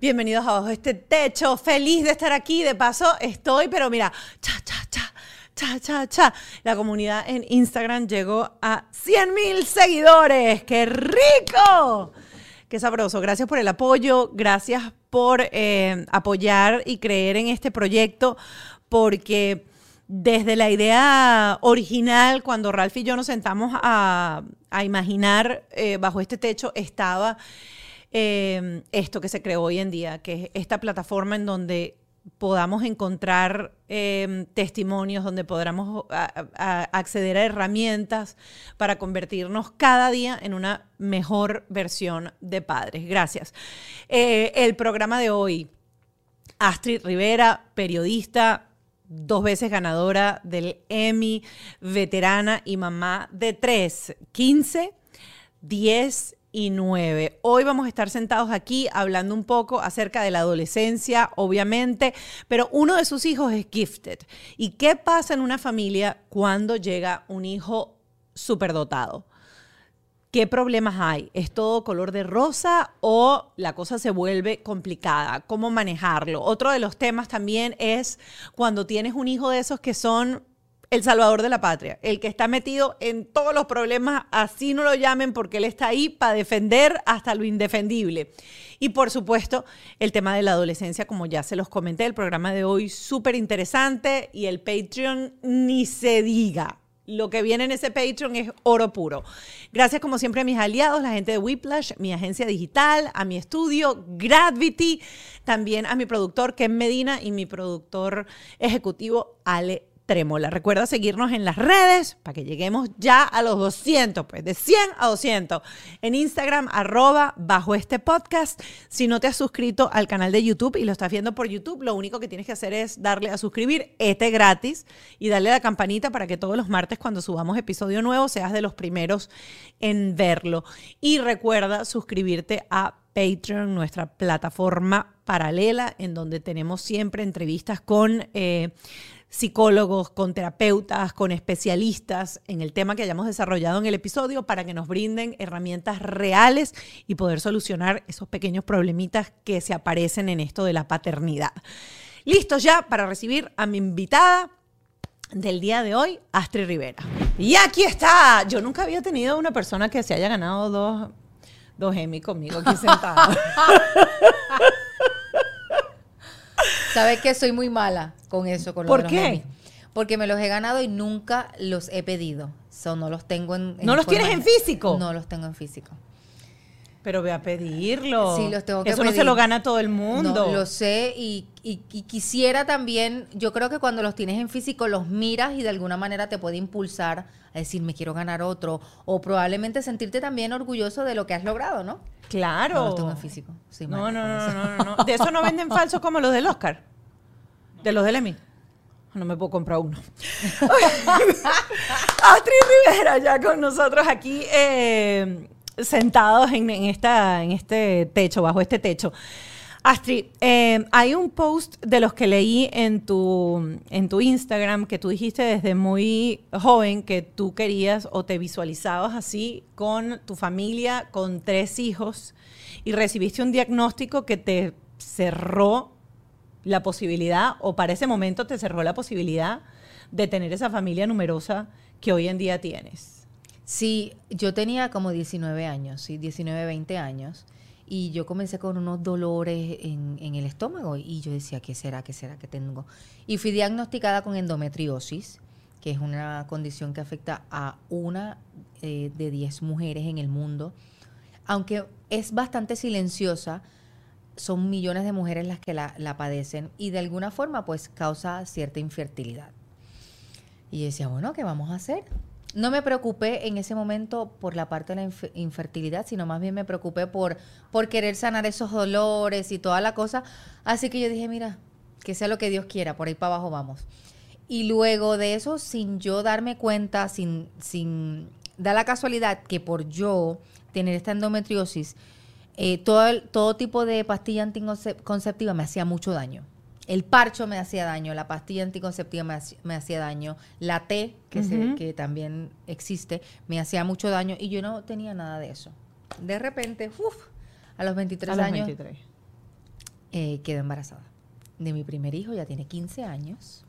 Bienvenidos a Bajo este techo. Feliz de estar aquí. De paso, estoy, pero mira, cha, cha, cha, cha, cha, cha. La comunidad en Instagram llegó a 100 mil seguidores. ¡Qué rico! Qué sabroso. Gracias por el apoyo. Gracias por eh, apoyar y creer en este proyecto, porque desde la idea original, cuando Ralph y yo nos sentamos a, a imaginar eh, bajo este techo, estaba eh, esto que se creó hoy en día, que es esta plataforma en donde podamos encontrar eh, testimonios, donde podamos acceder a herramientas para convertirnos cada día en una mejor versión de padres. Gracias. Eh, el programa de hoy, Astrid Rivera, periodista, dos veces ganadora del Emmy, veterana y mamá de tres, 15, 10 y 9. Hoy vamos a estar sentados aquí hablando un poco acerca de la adolescencia, obviamente, pero uno de sus hijos es gifted. ¿Y qué pasa en una familia cuando llega un hijo superdotado? ¿Qué problemas hay? ¿Es todo color de rosa o la cosa se vuelve complicada? ¿Cómo manejarlo? Otro de los temas también es cuando tienes un hijo de esos que son el salvador de la patria, el que está metido en todos los problemas, así no lo llamen, porque él está ahí para defender hasta lo indefendible. Y por supuesto, el tema de la adolescencia, como ya se los comenté, el programa de hoy súper interesante y el Patreon ni se diga. Lo que viene en ese Patreon es oro puro. Gracias como siempre a mis aliados, la gente de Whiplash, mi agencia digital, a mi estudio Gravity, también a mi productor Ken Medina y mi productor ejecutivo Ale Trémola. Recuerda seguirnos en las redes para que lleguemos ya a los 200, pues de 100 a 200. En Instagram, arroba bajo este podcast. Si no te has suscrito al canal de YouTube y lo estás viendo por YouTube, lo único que tienes que hacer es darle a suscribir, este gratis, y darle la campanita para que todos los martes cuando subamos episodio nuevo seas de los primeros en verlo. Y recuerda suscribirte a Patreon, nuestra plataforma paralela, en donde tenemos siempre entrevistas con eh, psicólogos, con terapeutas, con especialistas en el tema que hayamos desarrollado en el episodio para que nos brinden herramientas reales y poder solucionar esos pequeños problemitas que se aparecen en esto de la paternidad. Listos ya para recibir a mi invitada del día de hoy, Astrid Rivera. Y aquí está. Yo nunca había tenido una persona que se haya ganado dos, dos Emmy conmigo aquí sentada. ¿Sabes que soy muy mala con eso? Con lo ¿Por de los qué? Porque me los he ganado y nunca los he pedido. So, no los tengo en. ¿No los tienes en físico? No los tengo en físico. Pero ve a pedirlo. Sí, los tengo que Eso no se lo gana todo el mundo. No, lo sé y, y- y quisiera también, yo creo que cuando los tienes en físico los miras y de alguna manera te puede impulsar a decir me quiero ganar otro o probablemente sentirte también orgulloso de lo que has logrado, ¿no? Claro. No los tengo en físico. Soy No, no, no, no, no. De eso no venden falsos como los del Oscar. De los del Emmy. No me puedo comprar uno. Astrid Rivera ya con nosotros aquí eh, sentados en, este techo, bajo este techo. Astrid, eh, hay un post de los que leí en tu, en tu Instagram que tú dijiste desde muy joven que tú querías o te visualizabas así con tu familia, con tres hijos, y recibiste un diagnóstico que te cerró la posibilidad, o para ese momento te cerró la posibilidad de tener esa familia numerosa que hoy en día tienes. Sí, yo tenía como 19 años, sí, 19, 20 años. Y yo comencé con unos dolores en, el estómago y yo decía, ¿qué será? ¿Qué será que tengo? Y fui diagnosticada con endometriosis, que es una condición que afecta a una eh, de 10 mujeres en el mundo. Aunque es bastante silenciosa, son millones de mujeres las que la, la padecen y de alguna forma pues causa cierta infertilidad. Y yo decía, bueno, ¿qué vamos a hacer? No me preocupé en ese momento por la parte de la inf- infertilidad, sino más bien me preocupé por, por querer sanar esos dolores y toda la cosa. Así que yo dije, mira, que sea lo que Dios quiera, por ahí para abajo vamos. Y luego de eso, sin yo darme cuenta, sin, sin da la casualidad que por yo tener esta endometriosis, eh, todo, todo tipo de pastilla anticonceptiva me hacía mucho daño. El parcho me hacía daño, la pastilla anticonceptiva me, haci- me hacía daño, la T, que, se- que también existe, me hacía mucho daño y yo no tenía nada de eso. De repente, uf, a los 23 A los años 23. eh, quedé embarazada de mi primer hijo, ya tiene 15 años.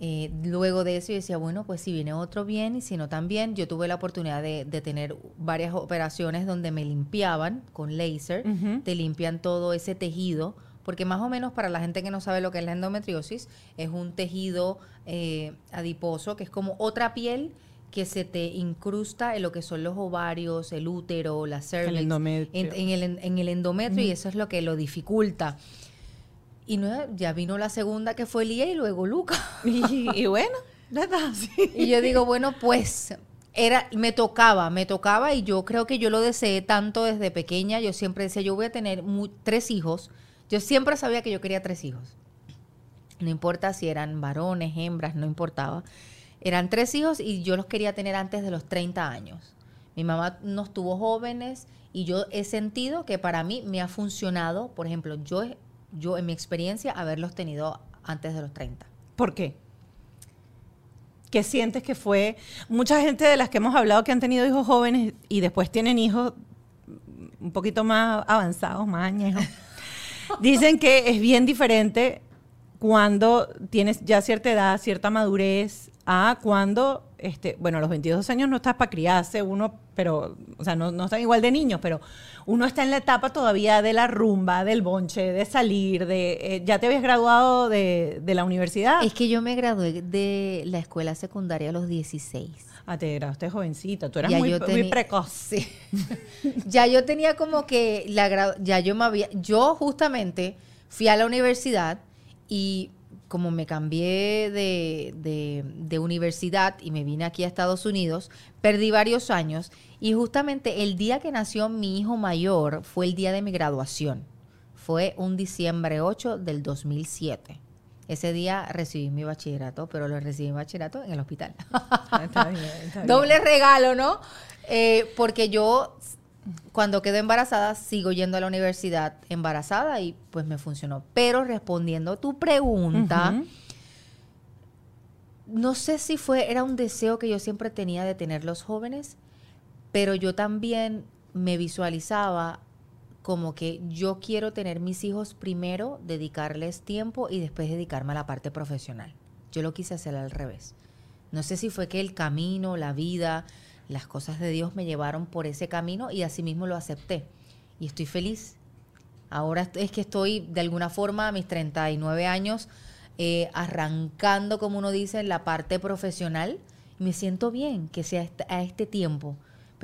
Eh, luego de eso yo decía, bueno, pues si viene otro bien y si no también, yo tuve la oportunidad de, de tener varias operaciones donde me limpiaban con láser, te limpian todo ese tejido, porque más o menos para la gente que no sabe lo que es la endometriosis, es un tejido eh, adiposo, que es como otra piel que se te incrusta en lo que son los ovarios, el útero, la cervix, en, en el, en- el endometrio y eso es lo que lo dificulta. Y no, ya vino la segunda que fue Lía y luego Luca. Y, y bueno, está así. Y yo digo, bueno, pues era, me tocaba, me tocaba y yo creo que yo lo deseé tanto desde pequeña. Yo siempre decía, yo voy a tener mu- tres hijos. Yo siempre sabía que yo quería tres hijos. No importa si eran varones, hembras, no importaba. Eran tres hijos y yo los quería tener antes de los 30 años. Mi mamá nos tuvo jóvenes y yo he sentido que para mí me ha funcionado, por ejemplo, yo, yo en mi experiencia, haberlos tenido antes de los 30. ¿Por qué? ¿Qué sientes que fue? Mucha gente de las que hemos hablado que han tenido hijos jóvenes y después tienen hijos un poquito más avanzados, más añejos, dicen que es bien diferente cuando tienes ya cierta edad, cierta madurez, a cuando, este, bueno, a los 22 años no estás para criarse, uno, pero, o sea, no, no están igual de niños, pero uno está en la etapa todavía de la rumba, del bonche, de salir, de, eh, ya te habías graduado de, de la universidad. Es que yo me gradué de la escuela secundaria a los 16. Ah, te graduaste jovencita, tú eras Ya muy, yo muy teni- precoz. Sí. ya yo tenía como que la ya yo me había yo justamente fui a la universidad y como me cambié de, de- de universidad y me vine aquí a Estados Unidos, perdí varios años y justamente el día que nació mi hijo mayor fue el día de mi graduación. Fue un diciembre 8 del 2007. Ese día recibí mi bachillerato, pero lo recibí mi bachillerato en el hospital. Está bien, está bien. Doble regalo, ¿no? Eh, porque yo, cuando quedo embarazada, sigo yendo a la universidad embarazada y pues me funcionó. Pero respondiendo a tu pregunta, no sé si fue, era un deseo que yo siempre tenía de tener los jóvenes, pero yo también me visualizaba como que yo quiero tener mis hijos primero, dedicarles tiempo y después dedicarme a la parte profesional. Yo lo quise hacer al revés. No sé si fue que el camino, la vida, las cosas de Dios me llevaron por ese camino y así mismo lo acepté. Y estoy feliz. Ahora es que estoy de alguna forma a mis 39 años eh, arrancando, como uno dice, en la parte profesional. Me siento bien que sea a este tiempo.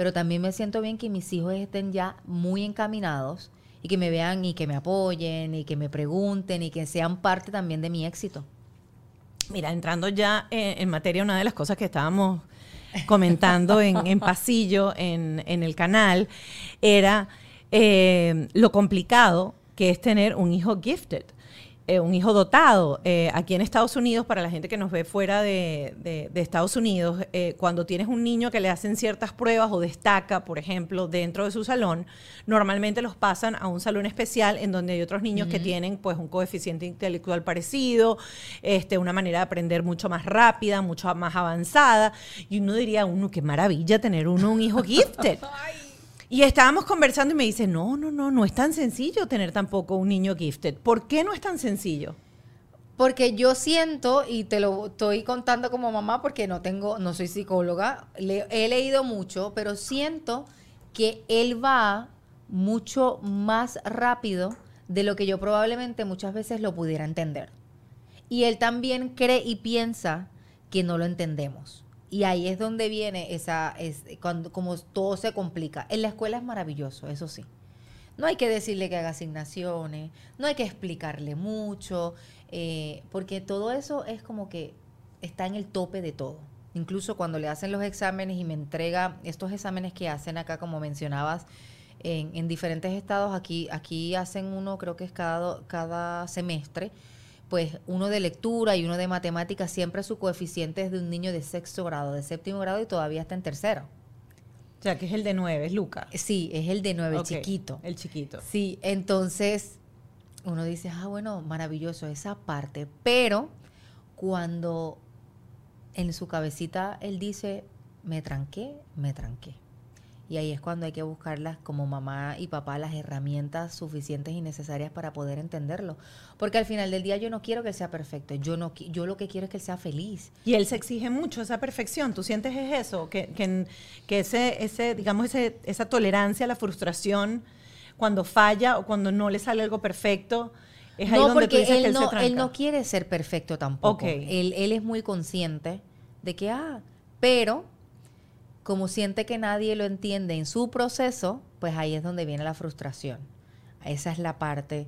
Pero también me siento bien que mis hijos estén ya muy encaminados y que me vean y que me apoyen y que me pregunten y que sean parte también de mi éxito. Mira, entrando ya en, en materia, una de las cosas que estábamos comentando en, en pasillo, en, en el canal, era eh, lo complicado que es tener un hijo gifted. Eh, un hijo dotado. Eh, aquí en Estados Unidos, para la gente que nos ve fuera de, de- de Estados Unidos, eh, cuando tienes un niño que le hacen ciertas pruebas o destaca, por ejemplo, dentro de su salón, normalmente los pasan a un salón especial en donde hay otros niños que tienen pues un coeficiente intelectual parecido, este, una manera de aprender mucho más rápida, mucho más avanzada. Y uno diría, uno, qué maravilla tener uno un hijo gifted. Y estábamos conversando y me dice, no, no, no, no es tan sencillo tener tampoco un niño gifted. ¿Por qué no es tan sencillo? Porque yo siento, y te lo estoy contando como mamá porque no tengo, no soy psicóloga, le- he leído mucho, pero siento que él va mucho más rápido de lo que yo probablemente muchas veces lo pudiera entender. Y él también cree y piensa que no lo entendemos. Y ahí es donde viene esa, es, cuando, como todo se complica. En la escuela es maravilloso, eso sí. No hay que decirle que haga asignaciones, no hay que explicarle mucho, eh, porque todo eso es como que está en el tope de todo. incluso cuando le hacen los exámenes y me entrega estos exámenes que hacen acá, como mencionabas, en, en diferentes estados, aquí, aquí hacen uno, creo que es cada, cada semestre, pues uno de lectura y uno de matemáticas, siempre su coeficiente es de un niño de sexto grado, de séptimo grado y todavía está en tercero. O sea, que es el de nueve, es Luca. Sí, es el de nueve, chiquito. El chiquito. Sí, entonces uno dice, ah, bueno, maravilloso esa parte, pero cuando en su cabecita él dice, me tranqué, me tranqué. Y ahí es cuando hay que buscarlas como mamá y papá las herramientas suficientes y necesarias para poder entenderlo. Porque al final del día yo no quiero que él sea perfecto, yo, no, yo lo que quiero es que él sea feliz. Y él se exige mucho esa perfección. ¿Tú sientes es eso? Que, que, que ese, ese, digamos, ese, esa tolerancia a la frustración cuando falla o cuando no le sale algo perfecto, es ahí no, donde tú porque dices que él él se no, tranca. él no quiere ser perfecto tampoco. Él, él es muy consciente de que, ah, pero como siente que nadie lo entiende en su proceso, pues ahí es donde viene la frustración. Esa es la parte.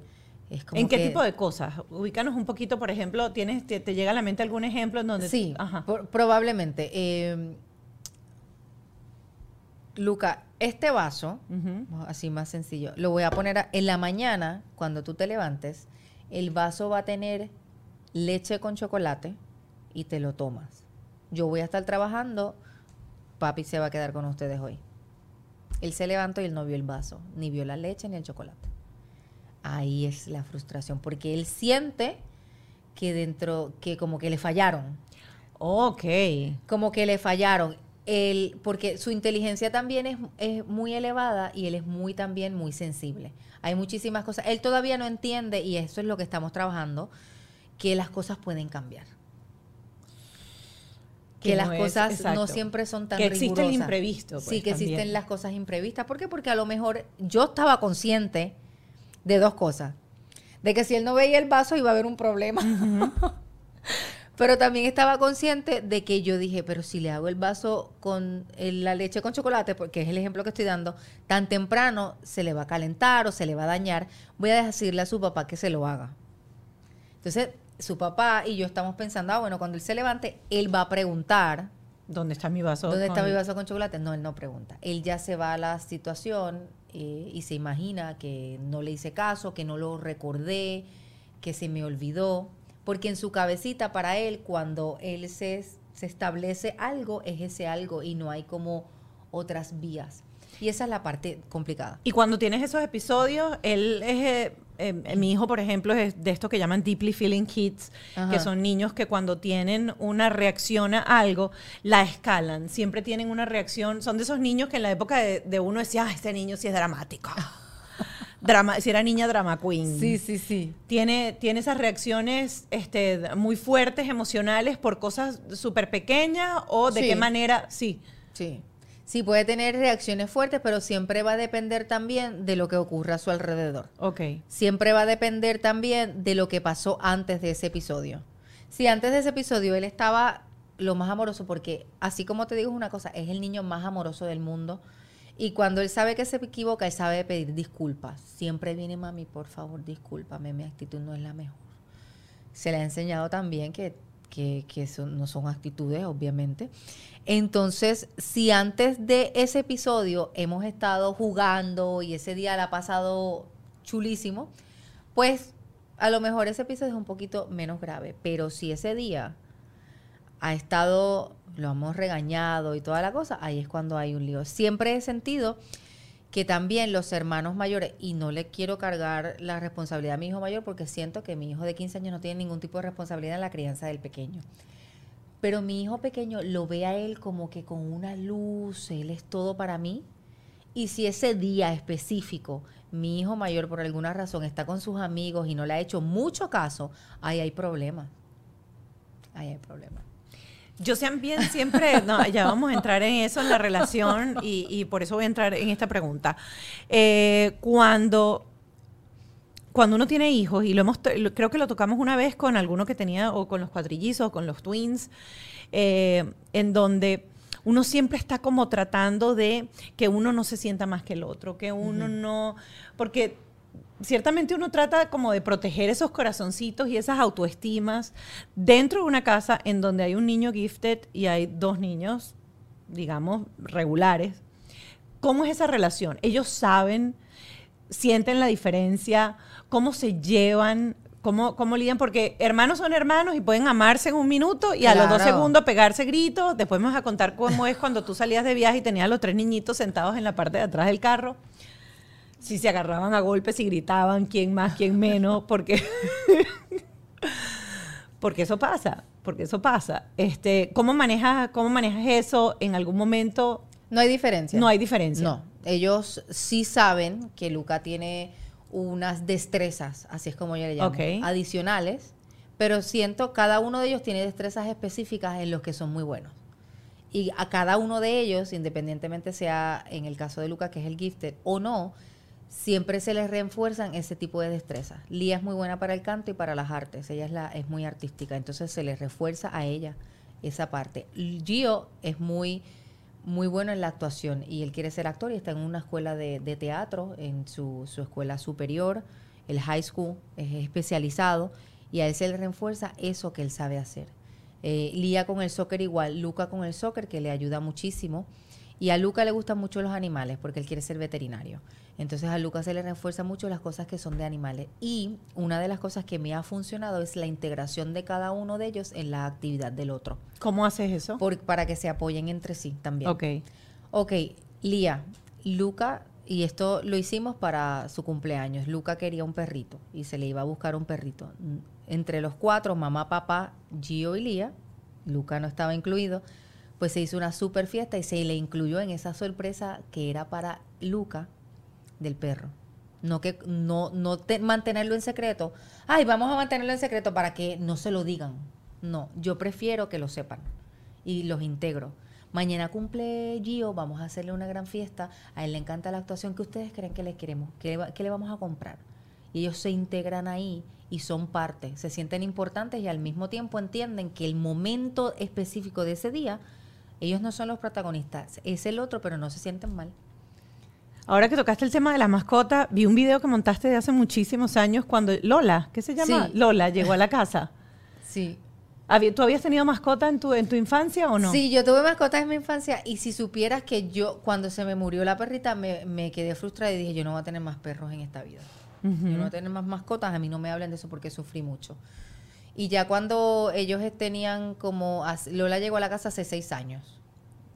Es como ¿En qué que- tipo de cosas? Ubícanos un poquito, por ejemplo, ¿tienes, te, te llega a la mente algún ejemplo en donde... Sí, Ajá. por- probablemente. Eh, Luca, este vaso, así más sencillo, lo voy a poner a- en la mañana, cuando tú te levantes, el vaso va a tener leche con chocolate y te lo tomas. Yo voy a estar trabajando, papi se va a quedar con ustedes hoy. Él se levantó y él no vio el vaso, ni vio la leche ni el chocolate. Ahí es la frustración, porque él siente que dentro, que como que le fallaron Ok. como que le fallaron. Él, porque su inteligencia también es, es muy elevada y él es muy también muy sensible. Hay muchísimas cosas. Él todavía no entiende, y eso es lo que estamos trabajando, que las cosas pueden cambiar. Que, Que las no es- cosas no siempre son tan Que existe el rigurosas. imprevisto, pues, sí, que también. existen las cosas imprevistas. ¿Por qué? Porque a lo mejor yo estaba consciente de dos cosas. De que si él no veía el vaso iba a haber un problema. Pero también estaba consciente de que yo dije, pero si le hago el vaso con la leche con chocolate, porque es el ejemplo que estoy dando, tan temprano se le va a calentar o se le va a dañar, voy a decirle a su papá que se lo haga. Entonces, su papá y yo estamos pensando, ah, bueno, cuando él se levante, él va a preguntar, ¿Dónde está mi vaso? ¿dónde está mi vaso con chocolate? No, él no pregunta. Él ya se va a la situación eh, y se imagina que no le hice caso, que no lo recordé, que se me olvidó, porque en su cabecita para él, cuando él se, se establece algo, es ese algo y no hay como otras vías. Y esa es la parte complicada. Y cuando tienes esos episodios, él es, eh, eh, mi hijo, por ejemplo, es de estos que llaman deeply feeling kids, Ajá. que son niños que cuando tienen una reacción a algo, la escalan. Siempre tienen una reacción. Son de esos niños que en la época de, de uno decía, ah, este niño sí es dramático. Drama, si era niña drama queen. sí, sí. Tiene, tiene esas reacciones este, muy fuertes, emocionales, por cosas súper pequeñas o de Sí. qué manera, sí. Sí. Sí, puede tener reacciones fuertes, pero siempre va a depender también de lo que ocurra a su alrededor. Ok. siempre va a depender también de lo que pasó antes de ese episodio. Si antes de ese episodio él estaba lo más amoroso, porque así como te digo es una cosa, es el niño más amoroso del mundo. Y cuando él sabe que se equivoca, él sabe pedir disculpas. Siempre viene, mami, por favor, discúlpame, mi actitud no es la mejor. Se le ha enseñado también que, que, que no son actitudes, obviamente. Entonces, si antes de ese episodio hemos estado jugando y ese día la ha pasado chulísimo, pues a lo mejor ese episodio es un poquito menos grave. Pero si ese día ha estado, lo hemos regañado y toda la cosa, ahí es cuando hay un lío. Siempre he sentido que también los hermanos mayores, y no le quiero cargar la responsabilidad a mi hijo mayor porque siento que mi hijo de 15 años no tiene ningún tipo de responsabilidad en la crianza del pequeño. Pero mi hijo pequeño lo ve a él como que con una luz, él es todo para mí. Y si ese día específico mi hijo mayor por alguna razón está con sus amigos y no le ha hecho mucho caso, ahí hay problemas. Ahí hay problemas. Yo también siempre, no, ya vamos a entrar en eso, en la relación, y, y por eso voy a entrar en esta pregunta. Eh, cuando, cuando uno tiene hijos, y lo hemos, creo que lo tocamos una vez con alguno que tenía, o con los cuatrillizos, o con los twins, eh, en donde uno siempre está como tratando de que uno no se sienta más que el otro, que uno no, porque ciertamente uno trata como de proteger esos corazoncitos y esas autoestimas dentro de una casa en donde hay un niño gifted y hay dos niños, digamos, regulares. ¿Cómo es esa relación? Ellos saben, sienten la diferencia, cómo se llevan, cómo, cómo lidian, porque hermanos son hermanos y pueden amarse en un minuto y a los dos segundos pegarse gritos. Después me vas a contar cómo es cuando tú salías de viaje y tenías a los tres niñitos sentados en la parte de atrás del carro. Si se agarraban a golpes y gritaban quién más, quién menos, porque porque eso pasa, porque eso pasa. Este, ¿cómo manejas cómo manejas eso en algún momento? No hay diferencia. No hay diferencia. No, ellos sí saben que Luca tiene unas destrezas, así es como yo le llamo, adicionales, pero siento cada uno de ellos tiene destrezas específicas en los que son muy buenos. Y a cada uno de ellos, independientemente sea en el caso de Luca, que es el gifted, o no, siempre se les refuerzan ese tipo de destrezas. Lía es muy buena para el canto y para las artes, ella es, la, es muy artística, entonces se les refuerza a ella esa parte. Gio es muy muy bueno en la actuación y él quiere ser actor y está en una escuela de, de teatro, en su, su escuela superior, el high school, es especializado y a él se le refuerza eso que él sabe hacer. Eh, Lía con el soccer igual, Luca con el soccer que le ayuda muchísimo y a Luca le gustan mucho los animales porque él quiere ser veterinario. Entonces a Luca se le refuerza mucho las cosas que son de animales y una de las cosas que me ha funcionado es la integración de cada uno de ellos en la actividad del otro, ¿Cómo haces eso? por- para que se apoyen entre sí también. ok. Ok, Lía, Luca, y esto lo hicimos para su cumpleaños. Luca quería un perrito y se le iba a buscar un perrito. Entre los cuatro, mamá, papá, Gio y Lía, Luca no estaba incluido, pues se hizo una super fiesta y se le incluyó en esa sorpresa que era para Luca del perro. No que no, no te- mantenerlo en secreto. Ay, vamos a mantenerlo en secreto para que no se lo digan. No, yo prefiero que lo sepan y los integro. Mañana cumple Gio, vamos a hacerle una gran fiesta. A él le encanta la actuación. ¿Qué ustedes creen que le queremos? ¿Qué le, qué le vamos a comprar? Y ellos se integran ahí y son parte, se sienten importantes y al mismo tiempo entienden que el momento específico de ese día, ellos no son los protagonistas, es el otro, pero no se sienten mal. Ahora que tocaste el tema de la mascota, vi un video que montaste de hace muchísimos años cuando Lola, ¿qué se llama? Sí. Lola llegó a la casa. Sí. ¿Tú habías tenido mascota en tu, en tu infancia o no? Sí, yo tuve mascotas en mi infancia y si supieras que yo, cuando se me murió la perrita, me, me quedé frustrada y dije, yo no voy a tener más perros en esta vida. Ujú. Yo no voy a tener más mascotas, a mí no me hablen de eso porque sufrí mucho. Y ya cuando ellos tenían como, Lola llegó a la casa hace seis años.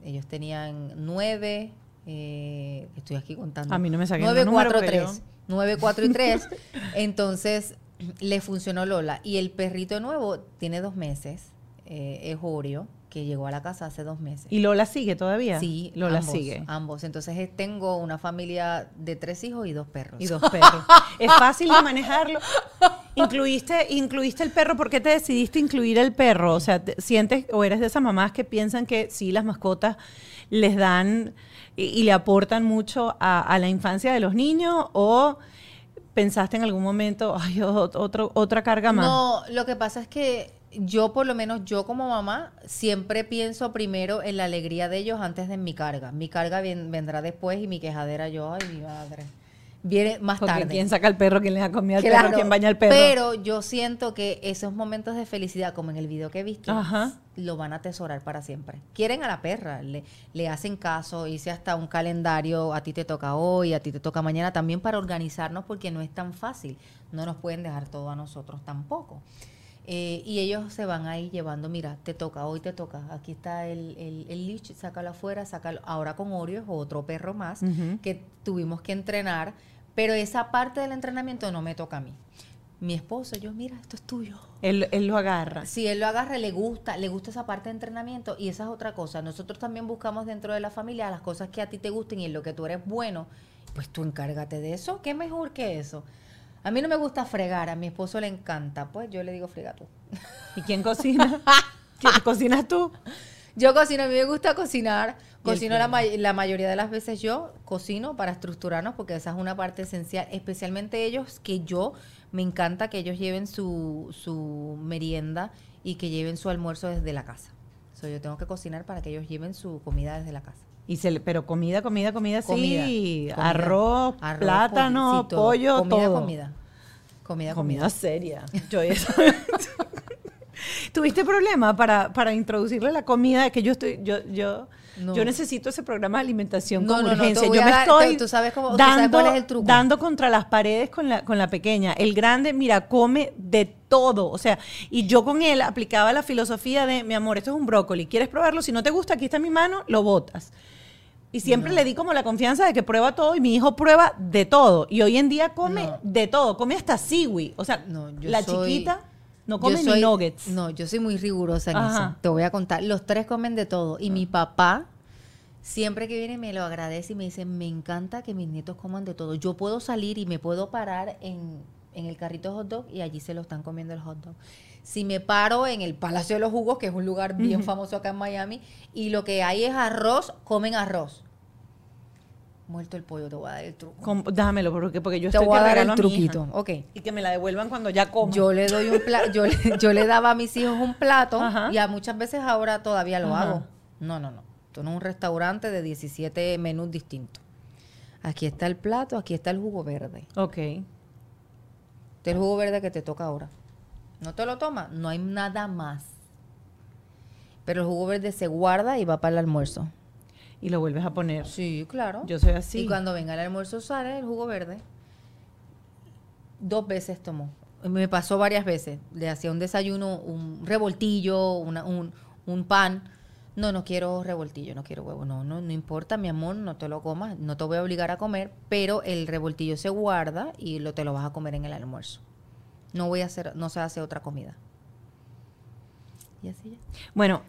Ellos tenían nueve, eh, estoy aquí contando. A mí no me números, cuatro, pero tres. Nueve, cuatro y tres. Entonces, le funcionó Lola. Y el perrito nuevo tiene dos meses, eh, es Oreo, que llegó a la casa hace dos meses. ¿Y Lola sigue todavía? Sí, Lola ambos, sigue. Ambos. Entonces eh, tengo una familia de tres hijos y dos perros. Y dos perros. ¿Es fácil de manejarlo? ¿Incluiste, ¿Incluiste el perro? ¿Por qué te decidiste incluir el perro? O sea, te- ¿sientes o eres de esas mamás que piensan que sí, las mascotas les dan y, le aportan mucho a, la infancia de los niños? ¿O pensaste en algún momento, ay, otro, otra carga más? No, lo que pasa es que yo, por lo menos yo como mamá, siempre pienso primero en la alegría de ellos antes de mi carga. Mi carga vendrá después y mi quejadera yo, ay, mi madre. Viene más Porque tarde. ¿quién saca el perro? ¿Quién le da comida al Claro, perro? ¿Quién baña al perro? Pero yo siento que esos momentos de felicidad, como en el video que viste, Ajá. lo van a atesorar para siempre. Quieren a la perra, le, le hacen caso, hice hasta un calendario, a ti te toca hoy, a ti te toca mañana, también para organizarnos porque no es tan fácil. No nos pueden dejar todo a nosotros tampoco. Eh, y ellos se van ahí llevando, mira, te toca, hoy te toca, aquí está el, el, el leash, sácalo afuera, sácalo. Ahora con Oreo es otro perro más que tuvimos que entrenar, pero esa parte del entrenamiento no me toca a mí. Mi esposo, yo, mira, esto es tuyo. Él, él lo agarra. Si él lo agarra, le gusta, le gusta esa parte de entrenamiento y esa es otra cosa. Nosotros también buscamos dentro de la familia las cosas que a ti te gusten y en lo que tú eres bueno, pues tú encárgate de eso. ¿Qué mejor que eso? A mí no me gusta fregar, a mi esposo le encanta, pues yo le digo frega tú. ¿Y quién cocina? ¿Quién cocinas tú? Yo cocino, a mí me gusta cocinar. ¿Y el Cocino la, may- la mayoría de las veces yo cocino para estructurarnos porque esa es una parte esencial, especialmente ellos que yo me encanta que ellos lleven su, su merienda y que lleven su almuerzo desde la casa. So, yo tengo que cocinar para que ellos lleven su comida desde la casa. Y se le- pero comida, comida, comida, Comida, sí. comida. Arroz, Arroz, plátano, todo. pollo, comida, todo. Comida, comida, Comida comida. seria. Yo eso. ¿Tuviste problema para, para introducirle la comida? Que yo estoy, yo, yo, No. yo necesito ese programa de alimentación No, con no, no, urgencia. yo me dar- estoy tú- tú sabes cómo- tú sabes dando, cuál es el truco. dando contra las paredes con la, con la pequeña. El grande, mira, come de todo. O sea, y yo con él aplicaba la filosofía de, mi amor, esto es un brócoli. ¿Quieres probarlo? Si no te gusta, aquí está mi mano, lo botas. Y siempre le di como la confianza de que prueba todo y mi hijo prueba de todo. Y hoy en día come No. de todo. Come hasta siwi. O sea, No, yo la soy- chiquita no yo come soy- ni nuggets. No, yo soy muy rigurosa en Ajá. eso. Te voy a contar. Los tres comen de todo. Y mi papá, siempre que viene, me lo agradece y me dice, me encanta que mis nietos coman de todo. Yo puedo salir y me puedo parar en, en el carrito de hot dog y allí se lo están comiendo el hot dog. Si me paro en el Palacio de los Jugos, que es un lugar bien famoso acá en Miami, y lo que hay es arroz, comen arroz. Muerto el pollo, te voy a dar el truco. Com- dámelo, porque, porque yo Te estoy voy que a dar el mi hija. truquito. Ok. Y que me la devuelvan cuando ya como. Yo le doy un plato, yo le, yo le daba a mis hijos un plato Ajá. y a muchas veces ahora todavía lo Ajá. hago. No, no, no. Esto no es un restaurante de 17 menús distintos. Aquí está el plato, aquí está el jugo verde. Ok. Este es el jugo verde que te toca ahora. No te lo tomas, no hay nada más. Pero el jugo verde se guarda y va para el almuerzo. Y lo vuelves a poner. Sí, claro. Yo soy así. Y cuando venga el almuerzo sale el jugo verde. Dos veces tomó. Me pasó varias veces. Le hacía un desayuno, un revoltillo, una- un, un pan. No, no quiero revoltillo, no quiero huevo. No, no, no importa, mi amor, no te lo comas. No te voy a obligar a comer, pero el revoltillo se guarda y lo te lo vas a comer en el almuerzo. No voy a hacer, no se hace otra comida. Y así ya. Bueno,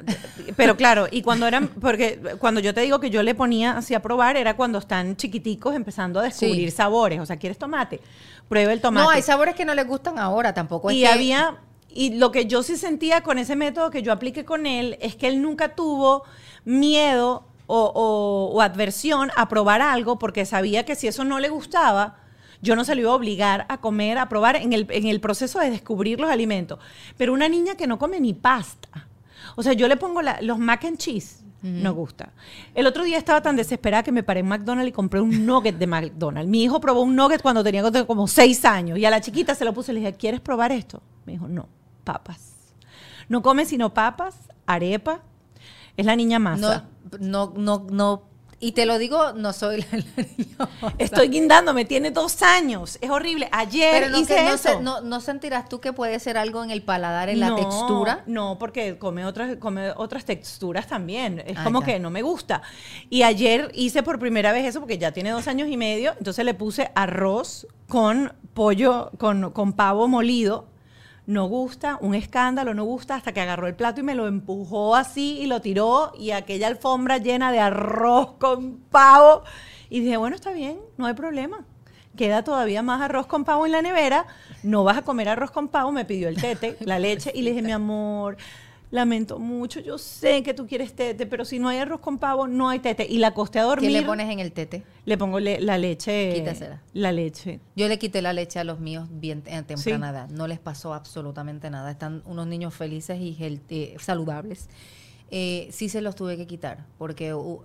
pero claro, y cuando eran, porque cuando yo te digo que yo le ponía así a probar, era cuando están chiquiticos empezando a descubrir Sí. sabores. O sea, ¿quieres tomate? Prueba el tomate. No, hay sabores que no les gustan ahora, tampoco es y que- había y lo que yo sí sentía con ese método que yo apliqué con él es que él nunca tuvo miedo o, o- o adversión a probar algo porque sabía que si eso no le gustaba yo no se lo iba a obligar a comer, a probar en el, en el proceso de descubrir los alimentos. Pero una niña que no come ni pasta. O sea, yo le pongo la- los mac and cheese. No gusta. El otro día estaba tan desesperada que me paré en McDonald's y compré un nugget de McDonald's. Mi hijo probó un nugget cuando tenía como seis años y a la chiquita se lo puse y le dije, ¿quieres probar esto? Me dijo, no, papas. No come sino papas, arepa. Es la niña masa. No, no, no, no. Y te lo digo, no soy la, la. Estoy guindándome, tiene dos años. Es horrible. Ayer Pero no, hice que- no, eso. se- no, no sentirás tú que puede ser algo en el paladar, en la textura. No, porque come otras, come otras texturas también. Es Ah, como que no me gusta. Y ayer hice por primera vez eso porque ya tiene dos años y medio. Entonces le puse arroz con pollo, con, con pavo molido. No gusta, un escándalo, no gusta, hasta que agarró el plato y me lo empujó así y lo tiró y aquella alfombra llena de arroz con pavo. Y dije, bueno, está bien, no hay problema. Queda todavía más arroz con pavo en la nevera. No vas a comer arroz con pavo. Me pidió el tete, la leche, y le dije, mi amor, lamento mucho. Yo sé que tú quieres tete, pero si no hay arroz con pavo, no hay tete. Y la acosté a ¿Qué dormir. le pones en el tete? Le pongo le- la leche. Quítasela. La leche. Yo le quité la leche a los míos bien en temprana Sí. edad. No les pasó absolutamente nada. Están unos niños felices y eh, saludables. Eh, sí se los tuve que quitar porque uh,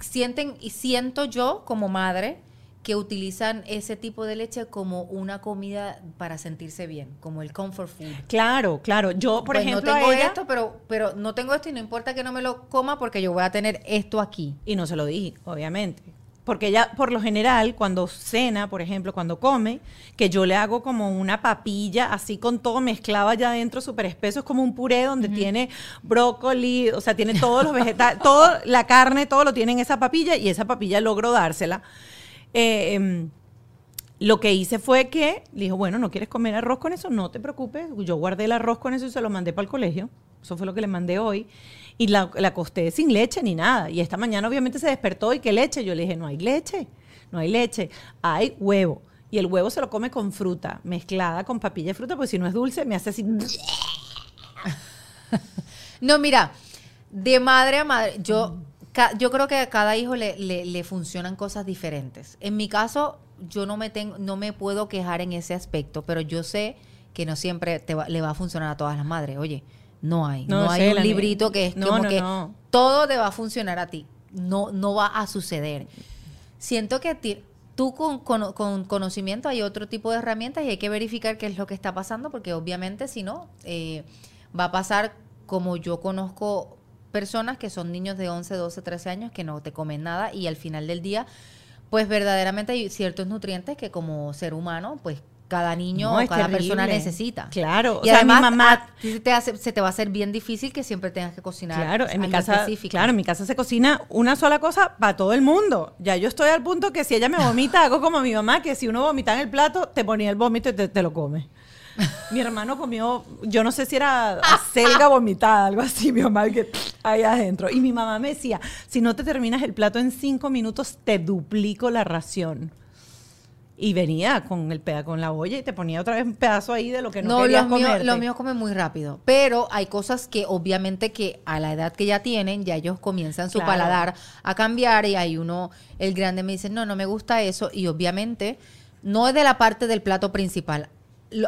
sienten y siento yo como madre que utilizan ese tipo de leche como una comida para sentirse bien, como el comfort food. Claro, claro. Yo, por Pues ejemplo, no tengo ella- esto, pero, pero no tengo esto y no importa que no me lo coma porque yo voy a tener esto aquí. Y no se lo dije, obviamente. Porque ella, por lo general, cuando cena, por ejemplo, cuando come, que yo le hago como una papilla, así con todo mezclado allá adentro, súper espeso, es como un puré donde tiene brócoli, o sea, tiene todos los vegetales, toda la carne, todo lo tiene en esa papilla, y esa papilla logro dársela. Eh, em, lo que hice fue que le dijo, bueno, ¿no quieres comer arroz con eso? No te preocupes. Yo guardé el arroz con eso y se lo mandé para el colegio. Eso fue lo que le mandé hoy. Y la, la acosté sin leche ni nada. Y esta mañana obviamente se despertó y ¿qué leche? Yo le dije, no hay leche, no hay leche, hay huevo. Y el huevo se lo come con fruta, mezclada con papilla de fruta, porque si no es dulce, me hace así. No, mira, de madre a madre, yo, ca- yo creo que a cada hijo le, le- le funcionan cosas diferentes. En mi caso, yo no me, tengo, no me puedo quejar en ese aspecto, pero yo sé que no siempre te va- le va a funcionar a todas las madres. Oye, no hay. No No, hay sé, un librito que es No, como no, que todo te va a funcionar a ti. no, no va a suceder. Siento que ti- tú con, con- con conocimiento hay otro tipo de herramientas y hay que verificar qué es lo que está pasando, porque obviamente si no, eh, va a pasar como yo conozco personas que son niños de 11, 12, 13 años que no te comen nada y al final del día, pues verdaderamente hay ciertos nutrientes que como ser humano, pues cada niño No, o cada terrible. persona necesita. Claro, o y sea, mi además mamá- a ti se te, hace- se te va a hacer bien difícil que siempre tengas que cocinar Claro, en mi casa, específico. claro, en mi casa se cocina una sola cosa para todo el mundo. Ya yo estoy al punto que si ella me vomita, hago como mi mamá, que si uno vomita en el plato, te ponía el vómito y te, te lo come. Mi hermano comió, yo no sé si era acelga vomitada, algo así, mi mamá que ahí adentro. Y mi mamá me decía, si no te terminas el plato en cinco minutos, te duplico la ración. Y venía con el peda con la olla y te ponía otra vez un pedazo ahí de lo que no, No, querías míos, comerte. los míos comen muy rápido. Pero hay cosas que obviamente que a la edad que ya tienen, ya ellos comienzan su Claro. paladar a cambiar y hay uno, el grande me dice, no, no me gusta eso. Y obviamente no es de la parte del plato principal.